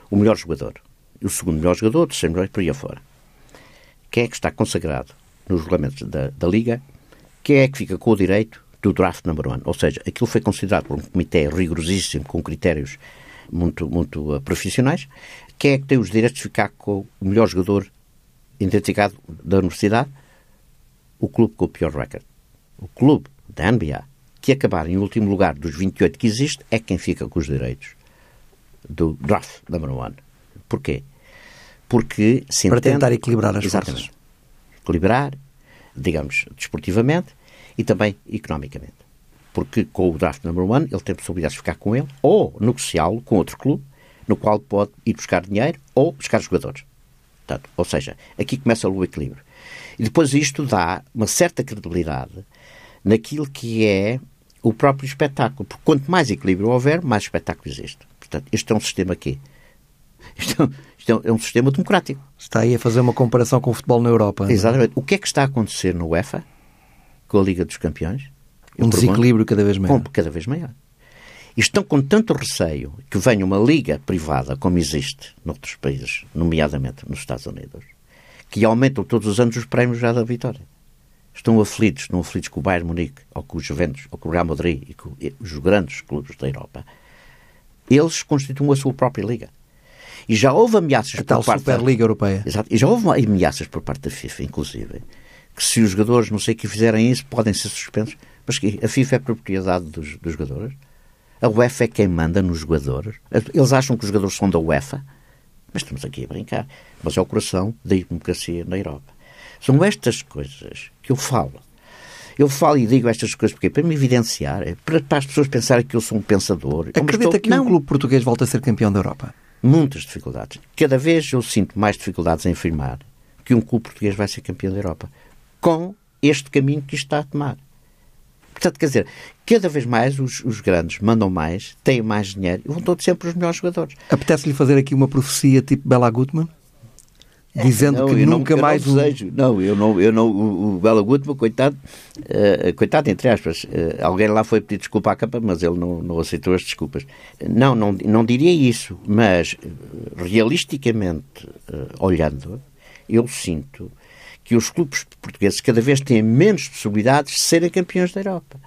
o melhor jogador. O segundo melhor jogador, o terceiro melhor por aí afora. Quem é que está consagrado nos regulamentos da, da Liga? Quem é que fica com o direito do draft number one. Ou seja, aquilo foi considerado por um comitê rigorosíssimo, com critérios muito, muito uh, profissionais. Quem é que tem os direitos de ficar com o melhor jogador identificado da universidade? O clube com o pior recorde. O clube da NBA, que acabar em último lugar dos 28 que existe, é quem fica com os direitos do draft number one. Porquê? Porque se Para tentar equilibrar as Exatamente. forças. Equilibrar, digamos, desportivamente, e também economicamente. Porque com o draft number one ele tem possibilidade de ficar com ele ou negociá-lo com outro clube no qual pode ir buscar dinheiro ou buscar jogadores. Portanto, ou seja, aqui começa o equilíbrio. E depois isto dá uma certa credibilidade naquilo que é o próprio espetáculo. Porque quanto mais equilíbrio houver, mais espetáculo existe. Portanto, este é um sistema aqui. Isto, é isto é um sistema democrático. Está aí a fazer uma comparação com o futebol na Europa. É? Exatamente. O que é que está a acontecer no UEFA, com a Liga dos Campeões? Um desequilíbrio cada vez maior. Cada vez maior. E estão com tanto receio que venha uma liga privada, como existe noutros países, nomeadamente nos Estados Unidos, que aumentam todos os anos os prémios já da vitória. Estão aflitos, estão aflitos com o Bayern Munique, ou com os Juventus, ou com o Real Madrid e com os grandes clubes da Europa. Eles constituem a sua própria liga. E já houve ameaças a por parte Superliga da... Europeia. Exato. E já houve ameaças por parte da FIFA, inclusive, que se os jogadores não sei que fizerem isso, podem ser suspensos. Mas que a FIFA é propriedade dos, dos jogadores. A UEFA é quem manda nos jogadores. Eles acham que os jogadores são da UEFA. Mas estamos aqui a brincar. Mas é o coração da democracia na Europa. São estas coisas que eu falo. Eu falo e digo estas coisas porque para me evidenciar, é para, para as pessoas pensarem que eu sou um pensador. Acredita estou... que Não. um clube português volta a ser campeão da Europa? muitas dificuldades. Cada vez eu sinto mais dificuldades em afirmar que um clube português vai ser campeão da Europa com este caminho que isto está a tomar. Portanto, quer dizer, cada vez mais os, os grandes mandam mais, têm mais dinheiro e vão todos sempre os melhores jogadores. Apetece-lhe fazer aqui uma profecia tipo Bela Gutmann? dizendo não, que nunca não, mais não desejo. Não, eu não, eu não o, o Bela Gutmann, coitado, uh, coitado entre aspas, uh, alguém lá foi pedir desculpa à capa, mas ele não, não aceitou as desculpas. Não, não, não diria isso, mas realisticamente uh, olhando, eu sinto que os clubes portugueses cada vez têm menos possibilidades de serem campeões da Europa.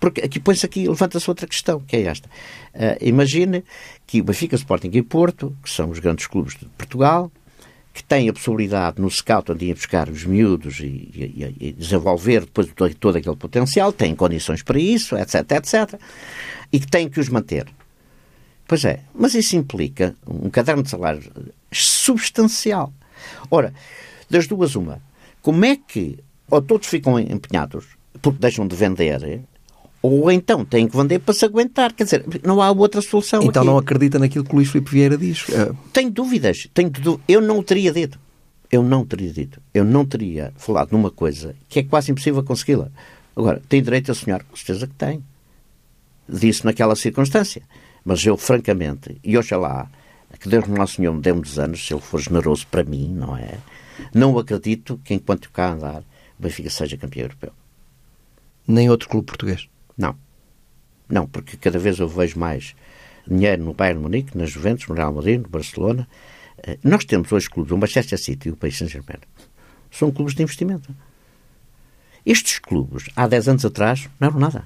Porque aqui põe-se aqui, levanta-se outra questão, que é esta. Uh, imagine que o Benfica, Sporting e Porto, que são os grandes clubes de Portugal, que tem a possibilidade no scout onde ir buscar os miúdos e, e, e desenvolver depois todo, todo, aquele potencial, tem condições para isso, etc, etc, e que tem que os manter. Pois é, mas isso implica um caderno de salário substancial. Ora, das duas, uma, como é que ou todos ficam empenhados porque deixam de vender, ou então têm que vender para se aguentar. Quer dizer, não há outra solução. Então aqui. não acredita naquilo que o Luís Filipe Vieira diz? Eh, tenho dúvidas. Tenho Eu não teria dito. Eu não teria dito. Eu não teria falado numa coisa que é quase impossível consegui-la. Agora, tem direito a sonhar? Com certeza que tem. Disse naquela circunstância. Mas eu, francamente, e oxalá, que Deus Nosso Senhor me dê muitos anos, se Ele for generoso para mim, não é? Não acredito que enquanto cá andar, o Benfica seja campeão europeu. Nem outro clube português? Não. Não, porque cada vez eu vejo mais dinheiro no Bayern Munique, na Juventus, no Real Madrid, no Barcelona. Eh, nós temos hoje clubes, o Manchester City e o Paris Saint-Germain. São clubes de investimento. Estes clubes, há 10 anos atrás, não eram nada.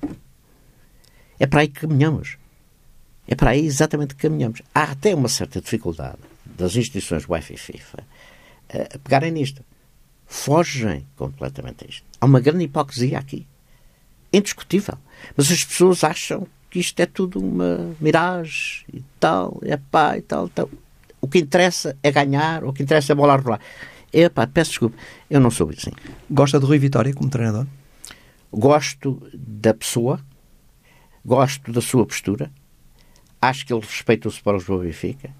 É para aí que caminhamos. É para aí exatamente que caminhamos. Há até uma certa dificuldade das instituições UEFA e FIFA a pegarem nisto. Fogem completamente a isto. Há uma grande hipocrisia aqui indiscutível. Mas as pessoas acham que isto é tudo uma miragem e tal, é pá e tal, tal. O que interessa é ganhar, o que interessa é bola rolar. É pá, peço desculpa, eu não sou assim. Gosta de Rui Vitória como treinador? Gosto da pessoa, gosto da sua postura, acho que ele respeita o Sport Lisboa Benfica,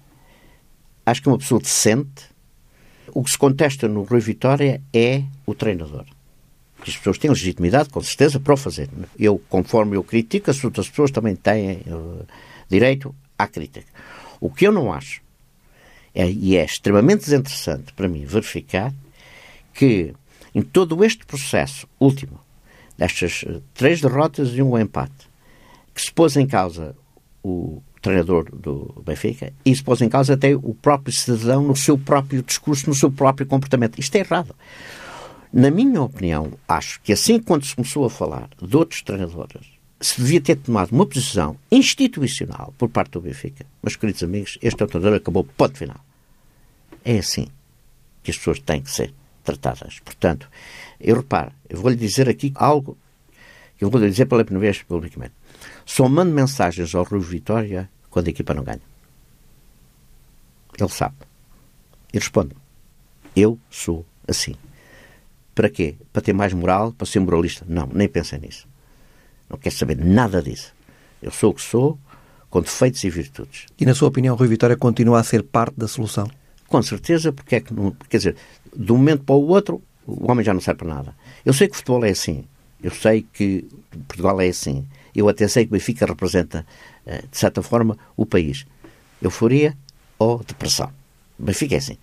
acho que é uma pessoa decente. O que se contesta no Rui Vitória é o treinador que as pessoas têm legitimidade, com certeza, para o fazer. Eu, conforme eu critico, as outras pessoas também têm uh, direito à crítica. O que eu não acho, é, e é extremamente desinteressante para mim verificar, que em todo este processo último, destas uh, três derrotas e um empate, que se pôs em causa o treinador do Benfica e se pôs em causa até o próprio cidadão no seu próprio discurso, no seu próprio comportamento. Isto é errado. Na minha opinião, acho que assim quando se começou a falar de outros treinadores, se devia ter tomado uma posição institucional por parte do Benfica. Mas, queridos amigos, este treinador acabou ponto final. É assim que as pessoas têm que ser tratadas. Portanto, eu reparo, eu vou-lhe dizer aqui algo que eu vou-lhe dizer pela primeira vez publicamente. Só mando mensagens ao Rui Vitória quando a equipa não ganha. Ele sabe. E responde: Eu sou assim. Para quê? Para ter mais moral? Para ser moralista? Não, nem pensem nisso. Não quero saber nada disso. Eu sou o que sou, com defeitos e virtudes. E, na sua opinião, Rui Vitória continua a ser parte da solução? Com certeza, porque é que não. Quer dizer, de um momento para o outro, o homem já não serve para nada. Eu sei que o futebol é assim. Eu sei que Portugal é assim. Eu até sei que Benfica representa, eh, de certa forma, o país. Euforia ou depressão. Benfica é assim.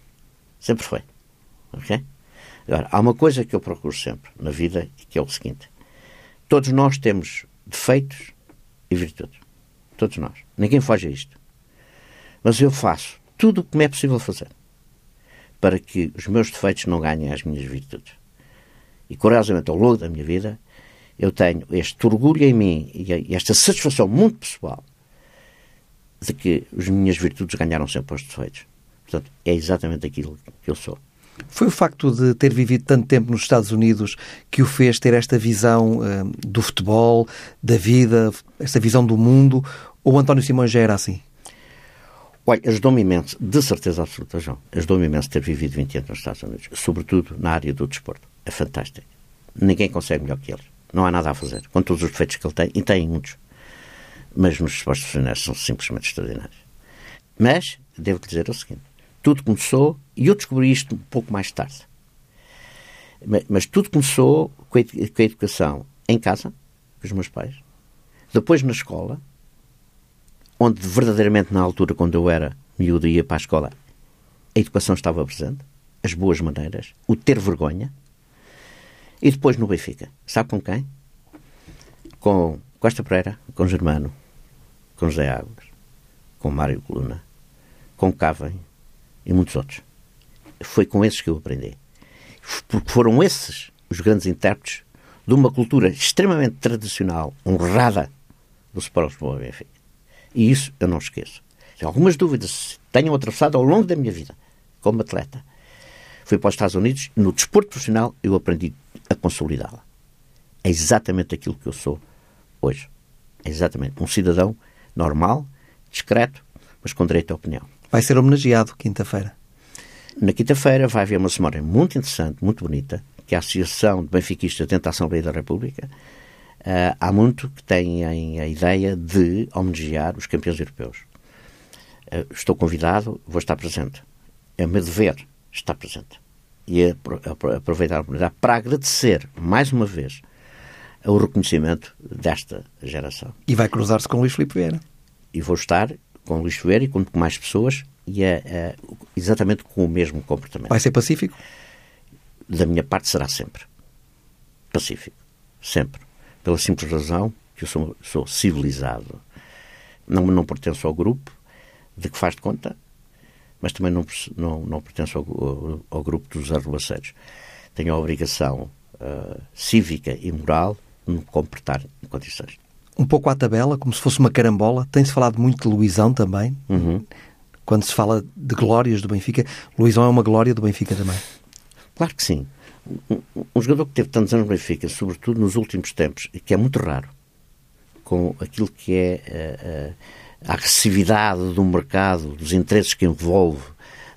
Sempre foi. Ok? Agora, há uma coisa que eu procuro sempre na vida, que é o seguinte. Todos nós temos defeitos e virtudes. Todos nós. Ninguém foge a isto. Mas eu faço tudo o que me é possível fazer para que os meus defeitos não ganhem as minhas virtudes. E, curiosamente, ao longo da minha vida, eu tenho este orgulho em mim e esta satisfação muito pessoal de que as minhas virtudes ganharam sempre os defeitos. Portanto, é exatamente aquilo que eu sou. Foi o facto de ter vivido tanto tempo nos Estados Unidos que o fez ter esta visão uh, do futebol, da vida, esta visão do mundo? Ou António Simões já era assim? Olha, ajudou-me imenso, de certeza absoluta, João, ajudou-me imenso ter vivido 20 anos nos Estados Unidos, sobretudo na área do desporto. É fantástico. Ninguém consegue melhor que eles. Não há nada a fazer, com todos os defeitos que ele tem, e tem muitos. Mas nos esportes profissionais são simplesmente extraordinários. Mas, devo dizer o seguinte, tudo começou, e eu descobri isto um pouco mais tarde, mas, mas tudo começou com a, com a educação em casa, com os meus pais, depois na escola, onde verdadeiramente na altura, quando eu era miúdo e ia para a escola, a educação estava presente, as boas maneiras, o ter vergonha. E depois no Benfica. Sabe com quem? Com Costa Pereira, com Germano, com José Águas, com Mário Coluna, com Cavem e muitos outros. Foi com esses que eu aprendi. Porque foram esses os grandes intérpretes de uma cultura extremamente tradicional, honrada do Sport Lisboa Benfica. E isso eu não esqueço. Algumas dúvidas tenham atravessado ao longo da minha vida como atleta, fui para os Estados Unidos no desporto profissional eu aprendi a consolidá-la. É exatamente aquilo que eu sou hoje. É exatamente um cidadão normal, discreto, mas com direito à opinião. Vai ser homenageado quinta-feira. Na quinta-feira vai haver uma semana muito interessante, muito bonita, que é a Associação de Benfiquistas dentro da Assembleia da República, Uh, há muito que têm a ideia de homenagear os campeões europeus. Uh, estou convidado, vou estar presente. É meu dever estar presente. E aproveitar a oportunidade para agradecer, mais uma vez, o reconhecimento desta geração. E vai cruzar-se com Luís Filipe Vieira. E vou estar com Luís Vieira e com mais pessoas e é, é, exatamente com o mesmo comportamento. Vai ser pacífico? Da minha parte será sempre. Pacífico. Sempre pela simples razão que eu sou, sou civilizado. Não, não pertenço ao grupo de que faz de conta, mas também não, não, não pertenço ao, ao, grupo dos arrelaceiros. Tenho a obrigação uh, cívica e moral de me comportar em condições. Um pouco à tabela, como se fosse uma carambola. Tem-se falado muito de Luizão também. Uhum. Quando se fala de glórias do Benfica, Luizão é uma glória do Benfica também. Claro que sim um, jogador que teve tantos anos no Benfica, sobretudo nos últimos tempos, e que é muito raro, com aquilo que é a, eh, a, eh, agressividade do mercado, dos interesses que envolve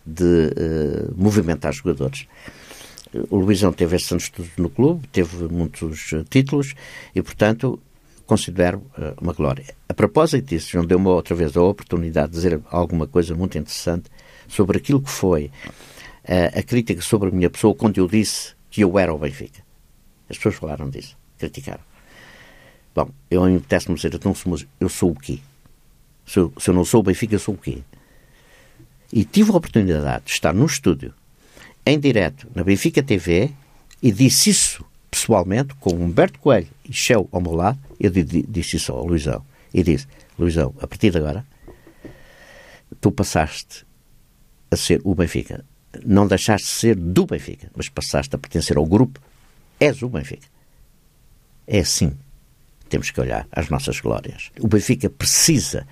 de uh, movimentar jogadores. O Luizão teve esses anos todos no clube, teve muitos uh, títulos e, portanto, considero uh, uma glória. A propósito disso, João deu-me outra vez a oportunidade de dizer alguma coisa muito interessante sobre aquilo que foi a crítica sobre a minha pessoa quando eu disse que eu era o Benfica. As pessoas falaram disso, criticaram. Bom, eu me apetece-me dizer, então, eu sou o quê? Se eu, se eu não sou o Benfica, eu sou o quê? E tive a oportunidade de estar no estúdio, em direto, na Benfica TV, e disse isso pessoalmente, com Humberto Coelho e Shell ao meu lado, eu disse isso ao Luizão. E disse, Luizão, a partir de agora, tu passaste a ser o Benfica não deixaste de ser do Benfica, mas passaste a pertencer ao grupo, és o Benfica. É assim temos que olhar às nossas glórias. O Benfica precisa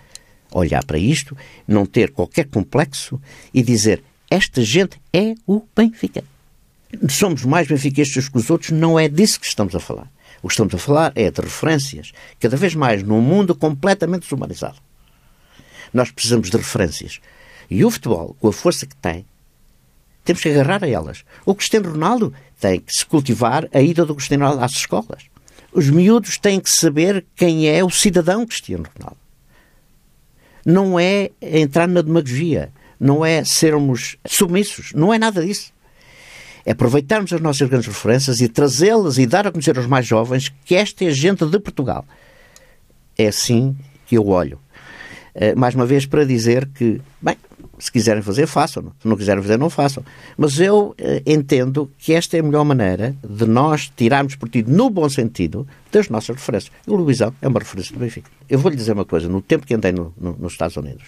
olhar para isto, não ter qualquer complexo e dizer esta gente é o Benfica. Somos mais benfiquistas que os outros, não é disso que estamos a falar. O que estamos a falar é de referências, cada vez mais num mundo completamente desumanizado. Nós precisamos de referências. E o futebol, com a força que tem, temos que agarrar a elas. O Cristiano Ronaldo tem que se cultivar a ida do Cristiano Ronaldo às escolas. Os miúdos têm que saber quem é o cidadão Cristiano Ronaldo. Não é entrar na demagogia, não é sermos submissos, não é nada disso. É aproveitarmos as nossas grandes referências e trazê-las e dar a conhecer aos mais jovens que esta é a gente de Portugal. é assim que eu olho. Uh, mais uma vez, para dizer que, bem, se quiserem fazer, façam. Se não quiserem fazer, não façam. Mas eu uh, entendo que esta é a melhor maneira de nós tirarmos partido, no bom sentido, das nossas referências. E o Luizão é uma referência do Benfica. Eu vou-lhe dizer uma coisa. No tempo que andei no, no, nos Estados Unidos,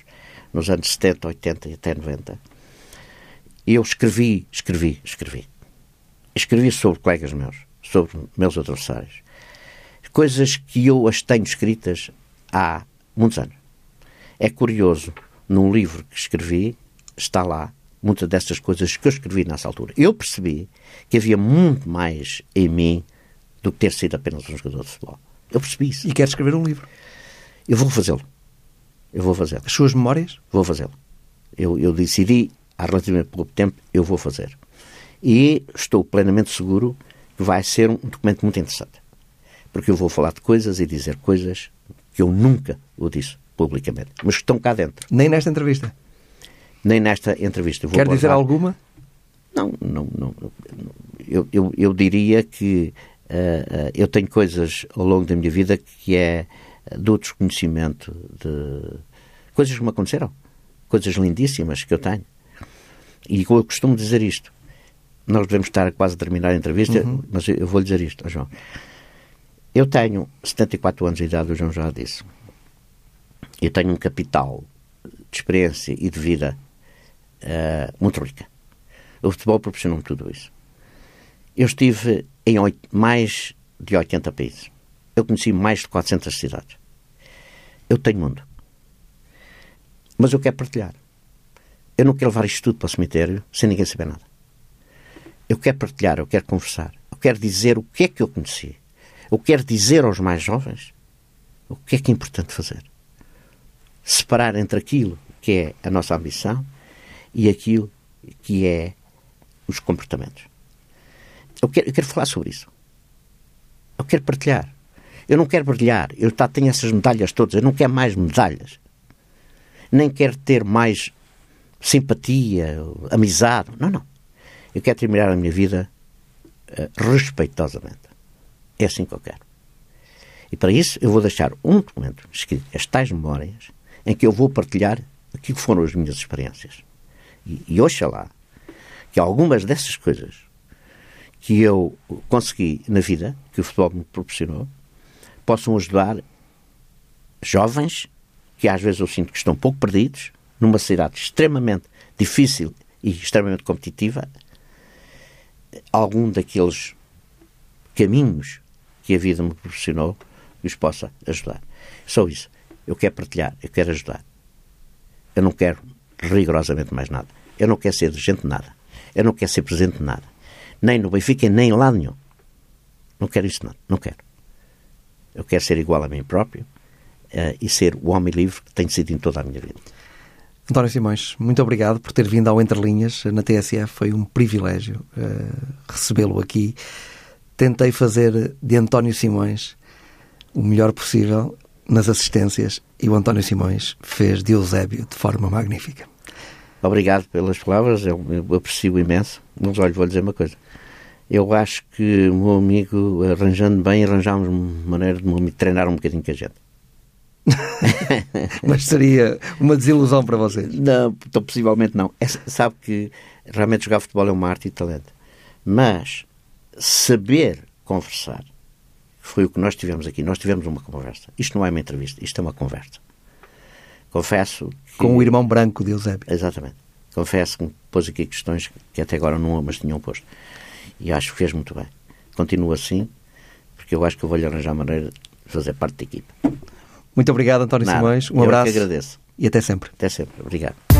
nos anos 70, 80 e até 90, eu escrevi, escrevi, escrevi. Escrevi sobre colegas meus, sobre meus adversários. Coisas que eu as tenho escritas há muitos anos. É curioso num livro que escrevi, está lá muitas dessas coisas que eu escrevi nessa altura. Eu percebi que havia muito mais em mim do que ter sido apenas um jogador de futebol. Eu percebi isso. E quer escrever um livro? Eu vou fazê-lo. Eu vou fazê-lo. As suas memórias? Vou fazê-lo. Eu, eu decidi, há relativamente pouco tempo, eu vou fazer. E estou plenamente seguro que vai ser um documento muito interessante. Porque eu vou falar de coisas e dizer coisas que eu nunca o disse publicamente, mas que estão cá dentro. Nem nesta entrevista? Nem nesta entrevista. Vou Quer dizer alguma? Não, não, não. Eu, eu, eu diria que uh, uh, eu tenho coisas ao longo da minha vida que é do desconhecimento de coisas que me aconteceram, coisas lindíssimas que eu tenho. E eu costumo dizer isto. Nós devemos estar quase a terminar a entrevista, uhum. mas eu, eu vou lhe dizer isto, João. Eu tenho 74 anos de idade, o João já disse eu tenho um capital de experiência e de vida uh, muito rica. O futebol proporcionou-me tudo isso. Eu estive em mais de 80 países. Eu conheci mais de 400 cidades. Eu tenho mundo. Mas eu quero partilhar. Eu não quero levar isto tudo para o cemitério sem ninguém saber nada. Eu quero partilhar, eu quero conversar. Eu quero dizer o que é que eu conheci. Eu quero dizer aos mais jovens o que é que é importante fazer separar entre aquilo que é a nossa ambição e aquilo que é os comportamentos. Eu quero, eu quero falar sobre isso. Eu quero partilhar. Eu não quero brilhar. Eu tá, tenho essas medalhas todas. Eu não quero mais medalhas. Nem quero ter mais simpatia, amizade. Não, não. Eu quero terminar a minha vida uh, respeitosamente. É assim que eu quero. E para isso eu vou deixar um documento escrito, as tais memórias, em que eu vou partilhar aquilo que foram as minhas experiências. E, e oxalá que algumas dessas coisas que eu consegui na vida, que o futebol me proporcionou, possam ajudar jovens que às vezes eu sinto que estão pouco perdidos, numa cidade extremamente difícil e extremamente competitiva, algum daqueles caminhos que a vida me proporcionou os possa ajudar. Só isso. Eu quero partilhar, eu quero ajudar. Eu não quero rigorosamente mais nada. Eu não quero ser dirigente de nada. Eu não quero ser presidente de nada. Nem no Benfica, nem em lado nenhum. Não quero isso, não. Não quero. Eu quero ser igual a mim próprio uh, e ser o homem livre que tenho sido em toda a minha vida. António Simões, muito obrigado por ter vindo ao Entre Linhas na TSF. Foi um privilégio uh, recebê-lo aqui. Tentei fazer de António Simões o melhor possível nas assistências e o António Simões fez de Eusébio de forma magnífica. Obrigado pelas palavras, eu, eu aprecio imenso. Mas olha, vou dizer uma coisa. Eu acho que o meu amigo, arranjando bem, arranjámos maneira de me treinar um bocadinho com a gente. (laughs) Mas seria uma desilusão para vocês? Não, então, possivelmente não. É, sabe que realmente jogar futebol é uma arte e talento. Mas saber conversar foi o que nós tivemos aqui. Nós tivemos uma conversa. Isto não é uma entrevista, isto é uma conversa. Confesso. Que... Com o irmão branco de Eusébio. Exatamente. Confesso que me pôs aqui questões que até agora não mas tinham posto. E acho que fez muito bem. Continuo assim, porque eu acho que eu vou-lhe arranjar maneira de fazer parte da equipa. Muito obrigado, António Nada. Simões. Um eu abraço. Que agradeço. E até sempre. Até sempre. Obrigado.